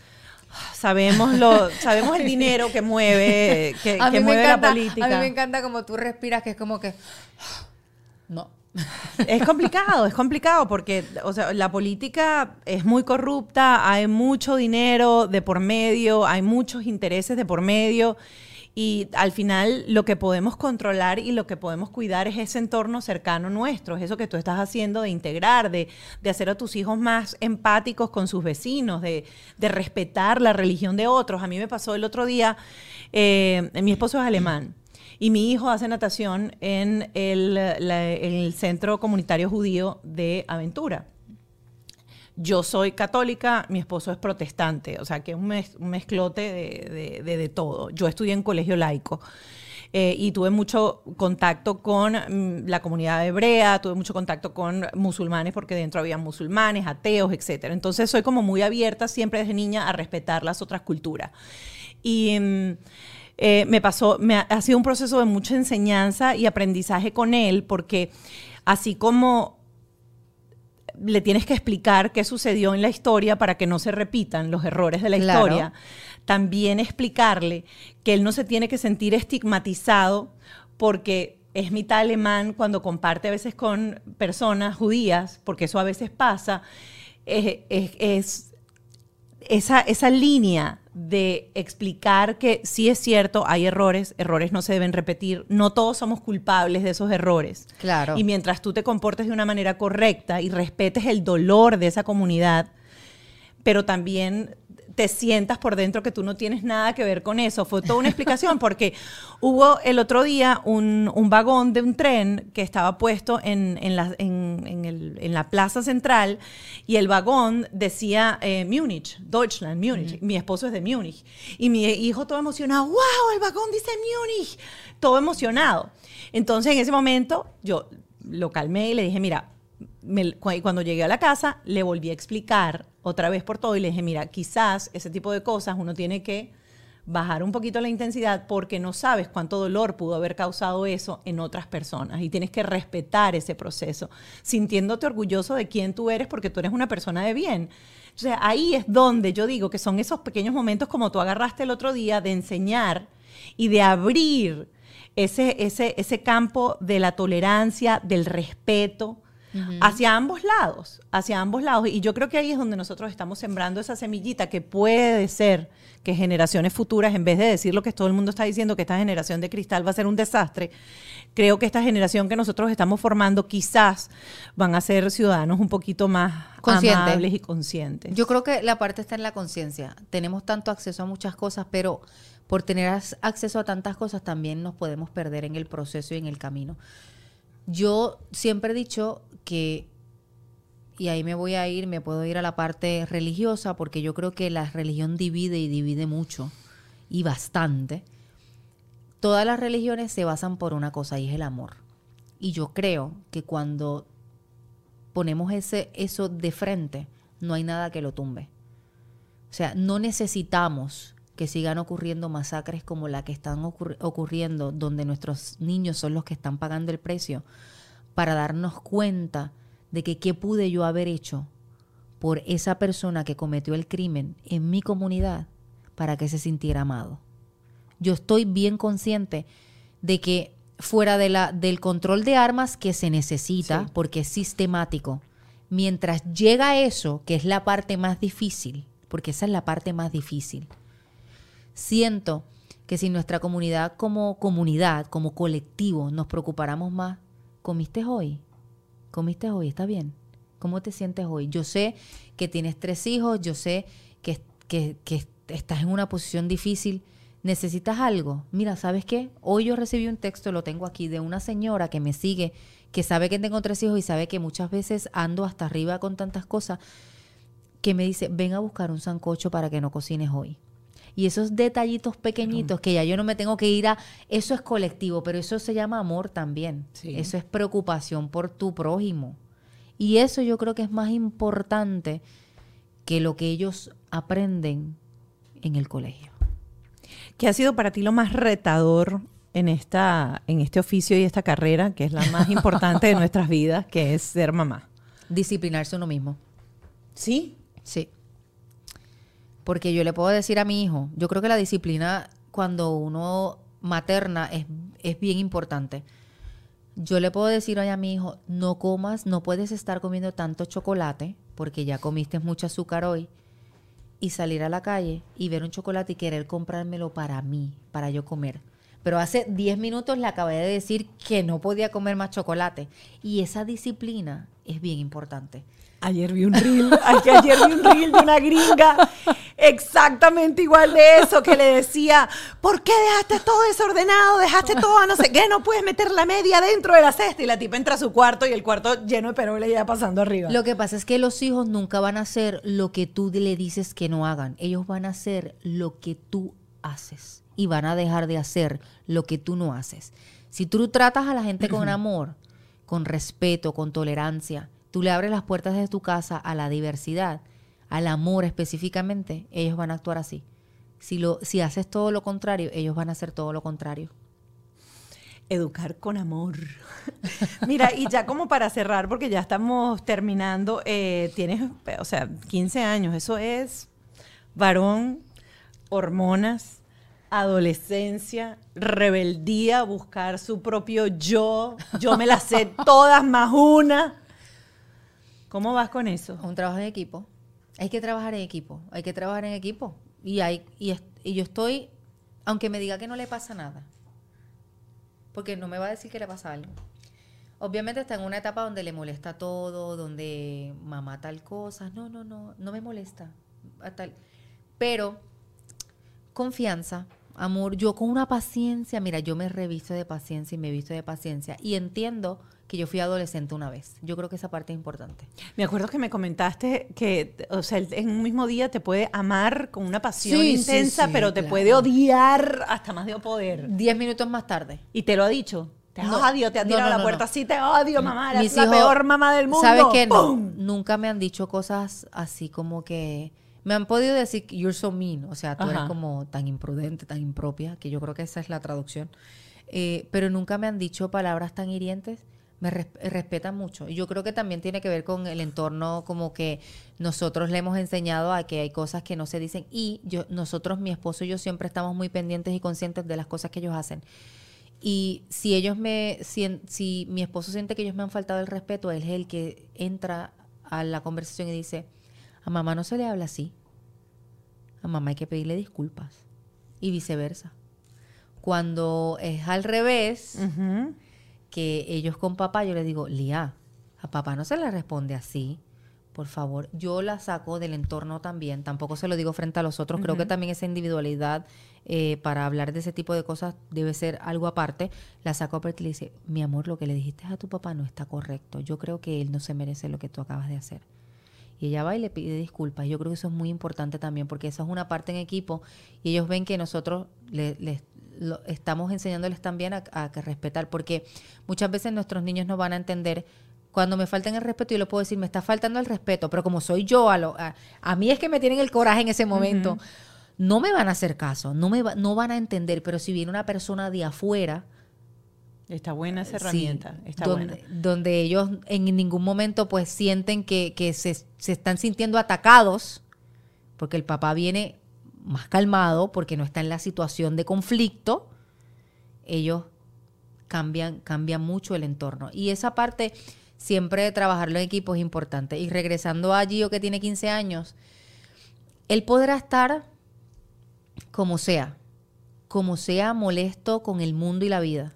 sabemos lo sabemos el dinero que mueve que, mueve la política. a mí me encanta como tú respiras que es como que no. Es complicado es complicado porque o sea la política es muy corrupta hay mucho dinero de por medio hay muchos intereses de por medio y al final lo que podemos controlar y lo que podemos cuidar es ese entorno cercano nuestro, es eso que tú estás haciendo de integrar, de, hacer a tus hijos más empáticos con sus vecinos, de, respetar la religión de otros. A mí me pasó el otro día, eh, mi esposo es alemán. Y mi hijo hace natación en el Centro Comunitario Judío de Aventura yo soy católica, mi esposo es protestante, o sea que es un, mezclote de, de, todo. Yo estudié en colegio laico. Eh, y tuve mucho contacto con mm, la comunidad hebrea, tuve mucho contacto con musulmanes porque dentro había musulmanes, ateos, etc. Entonces soy como muy abierta siempre desde niña a respetar las otras culturas. Y mm, eh, me pasó, me ha sido un proceso de mucha enseñanza y aprendizaje con él porque así como le tienes que explicar qué sucedió en la historia para que no se repitan los errores de la historia. También explicarle que él no se tiene que sentir estigmatizado porque es mitad alemán cuando comparte a veces con personas judías, porque eso a veces pasa. es, es- es esa, esa línea de explicar que sí es cierto, hay errores, errores no se deben repetir, no todos somos culpables de esos errores. Claro. Y mientras tú te comportes de una manera correcta y respetes el dolor de esa comunidad, pero también te sientas por dentro que tú no tienes nada que ver con eso. Fue toda una explicación porque hubo el otro día un, un vagón de un tren que estaba puesto en, en la, en- en el- en la plaza central y el vagón decía eh, Múnich, Deutschland, Múnich. Mi esposo es de Múnich. Y mi hijo todo emocionado, wow, el vagón dice Múnich, todo emocionado. Entonces en ese momento yo lo calmé y le dije, mira, me- cu- cuando llegué a la casa, le volví a explicar otra vez por todo y le dije, mira, quizás ese tipo de cosas uno tiene que bajar un poquito la intensidad porque no sabes cuánto dolor pudo haber causado eso en otras personas y tienes que respetar ese proceso, sintiéndote orgulloso de quién tú eres porque tú eres una persona de bien. O sea, ahí es donde yo digo que son esos pequeños momentos como tú agarraste el otro día de enseñar y de abrir ese, ese, ese campo de la tolerancia, del respeto, hacia ambos lados, hacia ambos lados. Y yo creo que ahí es donde nosotros estamos sembrando esa semillita que puede ser que generaciones futuras, en vez de decir lo que todo el mundo está diciendo, que esta generación de cristal va a ser un desastre, creo que esta generación que nosotros estamos formando quizás van a ser ciudadanos un poquito más Conscientes. amables y conscientes. Yo creo que la parte está en la conciencia. Tenemos tanto acceso a muchas cosas, pero por tener acceso a tantas cosas también nos podemos perder en el proceso y en el camino. Yo siempre he dicho que, y ahí me voy a ir, me puedo ir a la parte religiosa, porque yo creo que la religión divide y divide mucho, y bastante. Todas las religiones se basan por una cosa y es el amor. Y yo creo que cuando ponemos ese, eso de frente, no hay nada que lo tumbe. O sea, no necesitamos que sigan ocurriendo masacres como la que están ocurri- ocurriendo, donde nuestros niños son los que están pagando el precio, para darnos cuenta de que qué pude yo haber hecho por esa persona que cometió el crimen en mi comunidad para que se sintiera amado. Yo estoy bien consciente de que fuera de la, del control de armas que se necesita, Sí. porque es sistemático, mientras llega eso, que es la parte más difícil, porque esa es la parte más difícil, siento que si nuestra comunidad como comunidad, como colectivo, nos preocupáramos más, ¿comiste hoy? ¿Comiste hoy? ¿Está bien? ¿Cómo te sientes hoy? Yo sé que tienes tres hijos, yo sé que, que- que estás en una posición difícil. ¿Necesitas algo? Mira, ¿sabes qué? Hoy yo recibí un texto, lo tengo aquí, de una señora que me sigue, que sabe que tengo tres hijos y sabe que muchas veces ando hasta arriba con tantas cosas, que me dice, ven a buscar un sancocho para que no cocines hoy. Y esos detallitos pequeñitos que ya yo no me tengo que ir a, eso es colectivo, pero eso se llama amor también. Sí. Eso es preocupación por tu prójimo. Y eso yo creo que es más importante que lo que ellos aprenden en el colegio. ¿Qué ha sido para ti lo más retador en, esta, en este oficio y esta carrera, que es la más importante de nuestras vidas, que es ser mamá? Disciplinarse uno mismo. Sí. Sí. Porque yo le puedo decir a mi hijo, yo creo que la disciplina cuando uno materna es, es bien importante. Yo le puedo decir hoy a mi hijo, no comas, no puedes estar comiendo tanto chocolate, porque ya comiste mucho azúcar hoy, y salir a la calle y ver un chocolate y querer comprármelo para mí, para yo comer. Pero hace 10 minutos le acabé de decir que no podía comer más chocolate. Y esa disciplina es bien importante. Ayer vi un reel, ayer vi un reel de una gringa exactamente igual de eso, que le decía, ¿por qué dejaste todo desordenado? Dejaste todo, no sé qué, no puedes meter la media dentro de la cesta. Y la tipa entra a su cuarto y el cuarto lleno de peroles ya pasando arriba. Lo que pasa es que los hijos nunca van a hacer lo que tú le dices que no hagan. Ellos van a hacer lo que tú haces y van a dejar de hacer lo que tú no haces. Si tú tratas a la gente con amor, con respeto, con tolerancia, tú le abres las puertas de tu casa a la diversidad, al amor específicamente, ellos van a actuar así. Si, lo, si haces todo lo contrario, ellos van a hacer todo lo contrario. Educar con amor. Mira, y ya como para cerrar, porque ya estamos terminando, eh, tienes, o sea, 15 años, eso es varón, hormonas, adolescencia, rebeldía, buscar su propio yo, yo me las sé todas más una. ¿Cómo vas con eso? Un trabajo en equipo. Hay que trabajar en equipo. Hay que trabajar en equipo. Y, hay, y, y yo estoy, aunque me diga que no le pasa nada, porque no me va a decir que le pasa algo. Obviamente está en una etapa donde le molesta todo, donde mamá tal cosa. No, no, no, no me molesta. tal- Pero confianza, amor, yo con una paciencia, mira, yo me revisto de paciencia y me visto de paciencia y entiendo que yo fui adolescente una vez. Yo creo que esa parte es importante. Me acuerdo que me comentaste que, o sea, en un mismo día te puede amar con una pasión Sí, sí, intensa, sí, pero te claro. puede odiar hasta más de poder. Diez minutos más tarde. Y te lo ha dicho. Te No. odio, te ha No, tirado no, a la no, puerta. no. Sí, te odio, mamá. Eres la hijos- peor mamá del mundo. ¿Sabes qué? No, nunca me han dicho cosas así como que... Me han podido decir, you're so mean. O sea, tú eres Ajá. como tan imprudente, tan impropia, que yo creo que esa es la traducción. Eh, pero nunca me han dicho palabras tan hirientes. Me res- respetan mucho. Y yo creo que también tiene que ver con el entorno, como que nosotros le hemos enseñado a que hay cosas que no se dicen. Y yo, nosotros, mi esposo y yo, siempre estamos muy pendientes y conscientes de las cosas que ellos hacen. Y si ellos me, si, si mi esposo siente que ellos me han faltado el respeto, él es el que entra a la conversación y dice, a mamá no se le habla así. A mamá hay que pedirle disculpas. Y viceversa. Cuando es al revés. Que ellos con papá, yo les digo, Lía, a papá no se le responde así. Por favor, yo la saco del entorno también. Tampoco se lo digo frente a los otros. Creo que también esa individualidad eh, para hablar de ese tipo de cosas debe ser algo aparte. La saco y le dice, mi amor, lo que le dijiste a tu papá no está correcto. Yo creo que él no se merece lo que tú acabas de hacer. Y ella va y le pide disculpas. Yo creo que eso es muy importante también, porque eso es una parte en equipo y ellos ven que nosotros le- les lo- estamos enseñándoles también a, a que respetar, porque muchas veces nuestros niños no van a entender. Cuando me faltan el respeto, yo le puedo decir, me está faltando el respeto, pero como soy yo, a, lo- a, mí es que me tienen el coraje en ese momento, no me van a hacer caso, no, me va- no van a entender, pero si viene una persona de afuera, Está buena esa Sí, herramienta. Está donde, buena. donde ellos en ningún momento pues sienten que, que se, se están sintiendo atacados, porque el papá viene más calmado, porque no está en la situación de conflicto, ellos cambian, cambian mucho el entorno. Y esa parte siempre de trabajarlo en equipo es importante. Y regresando a Gio que tiene 15 años, él podrá estar como sea, como sea molesto con el mundo y la vida,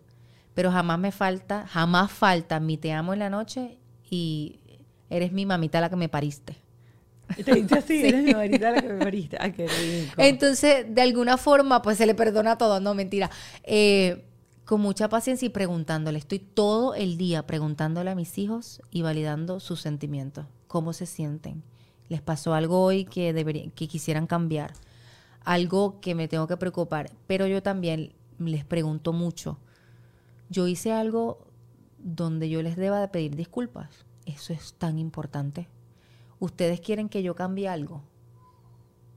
pero jamás me falta, jamás falta mi te amo en la noche y eres mi mamita la que me pariste. Te dice así, eres mi marido la que me pariste. Ay, qué rico. Entonces, de alguna forma, pues se le perdona todo, no mentira. Eh, con mucha paciencia y preguntándole, estoy todo el día preguntándole a mis hijos y validando sus sentimientos, cómo se sienten. ¿Les pasó algo hoy que, debería, que quisieran cambiar? Algo que me tengo que preocupar. Pero yo también les pregunto mucho, yo hice algo donde yo les deba de pedir disculpas. Eso es tan importante. Ustedes quieren que yo cambie algo.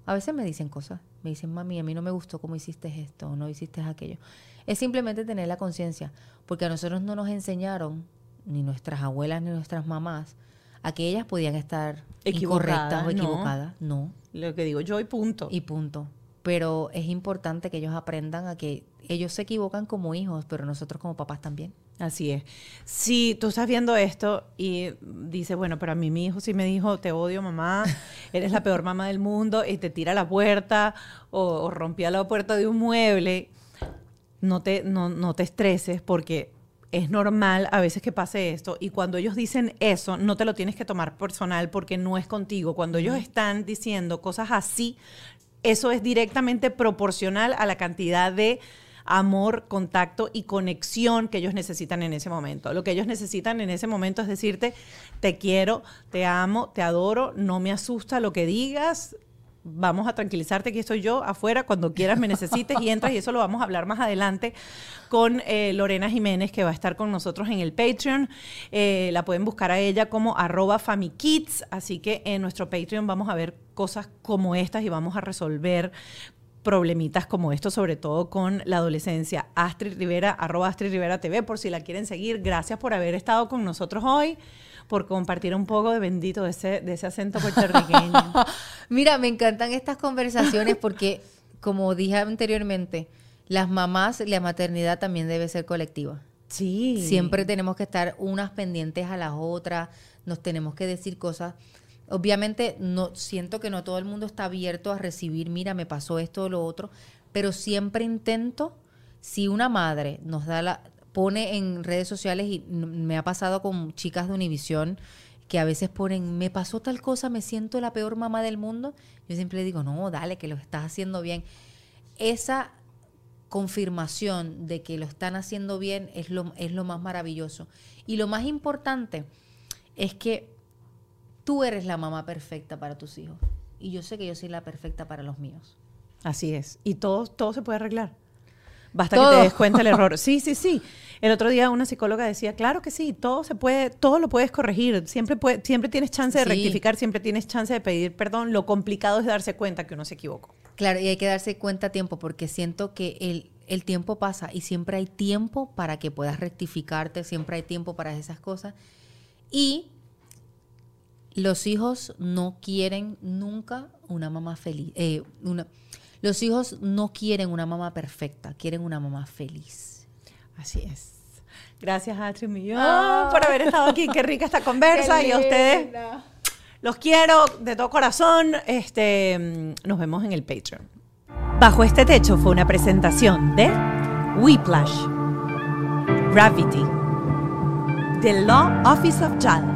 A veces me dicen cosas. Me dicen, mami, a mí no me gustó cómo hiciste esto no hiciste aquello. Es simplemente tener la conciencia. Porque a nosotros no nos enseñaron, ni nuestras abuelas ni nuestras mamás, a que ellas podían estar Equivocadas, incorrectas o no. equivocadas. No. Lo que digo yo y punto. Y punto. Pero es importante que ellos aprendan a que ellos se equivocan como hijos, pero nosotros como papás también. Así es. Si tú estás viendo esto y dices, bueno, pero a mí mi hijo sí me dijo, te odio mamá, eres la peor mamá del mundo, y te tira a la puerta o, o rompía la puerta de un mueble, no te, no, no te estreses porque es normal a veces que pase esto y cuando ellos dicen eso, no te lo tienes que tomar personal porque no es contigo. Cuando ellos están diciendo cosas así, eso es directamente proporcional a la cantidad de amor, contacto y conexión que ellos necesitan en ese momento. Lo que ellos necesitan en ese momento es decirte, te quiero, te amo, te adoro, no me asusta lo que digas, vamos a tranquilizarte, aquí estoy yo afuera, cuando quieras me necesites y entras y eso lo vamos a hablar más adelante con eh, Lorena Jiménez que va a estar con nosotros en el Patreon. Eh, la pueden buscar a ella como arroba FamiKids, así que en nuestro Patreon vamos a ver cosas como estas y vamos a resolver problemitas como esto, sobre todo con la adolescencia. Astrid Rivera, arroba Astrid Rivera TV, por si la quieren seguir. Gracias por haber estado con nosotros hoy, por compartir un poco de bendito de ese, de ese acento puertorriqueño. Mira, me encantan estas conversaciones porque, como dije anteriormente, las mamás, la maternidad también debe ser colectiva. Sí. Siempre tenemos que estar unas pendientes a las otras, nos tenemos que decir cosas. Obviamente, no siento que no todo el mundo está abierto a recibir, mira, me pasó esto o lo otro, pero siempre intento, si una madre nos da la, pone en redes sociales, y me ha pasado con chicas de Univisión, que a veces ponen, me pasó tal cosa, me siento la peor mamá del mundo, yo siempre digo, no, dale, que lo estás haciendo bien. Esa confirmación de que lo están haciendo bien es lo, es lo más maravilloso. Y lo más importante es que tú eres la mamá perfecta para tus hijos. Y yo sé que yo soy la perfecta para los míos. Así es. Y todo, todo se puede arreglar. Basta Todo. que te des cuenta el error. Sí, sí, sí. El otro día una psicóloga decía, claro que sí, todo se puede, todo lo puedes corregir. Siempre, puede, siempre tienes chance de Sí. rectificar, siempre tienes chance de pedir perdón. Lo complicado es darse cuenta que uno se equivocó. Claro, y hay que darse cuenta a tiempo porque siento que el, el tiempo pasa y siempre hay tiempo para que puedas rectificarte, siempre hay tiempo para esas cosas. Y los hijos no quieren nunca una mamá feliz. eh, una, los hijos no quieren una mamá perfecta, quieren una mamá feliz. Así es. Gracias a un millón por haber estado aquí. Qué rica esta conversa. y a ustedes los quiero de todo corazón. Este, mm, nos vemos en el Patreon. Bajo este techo fue una presentación de Whiplash, Gravity, The Law Office of JAL,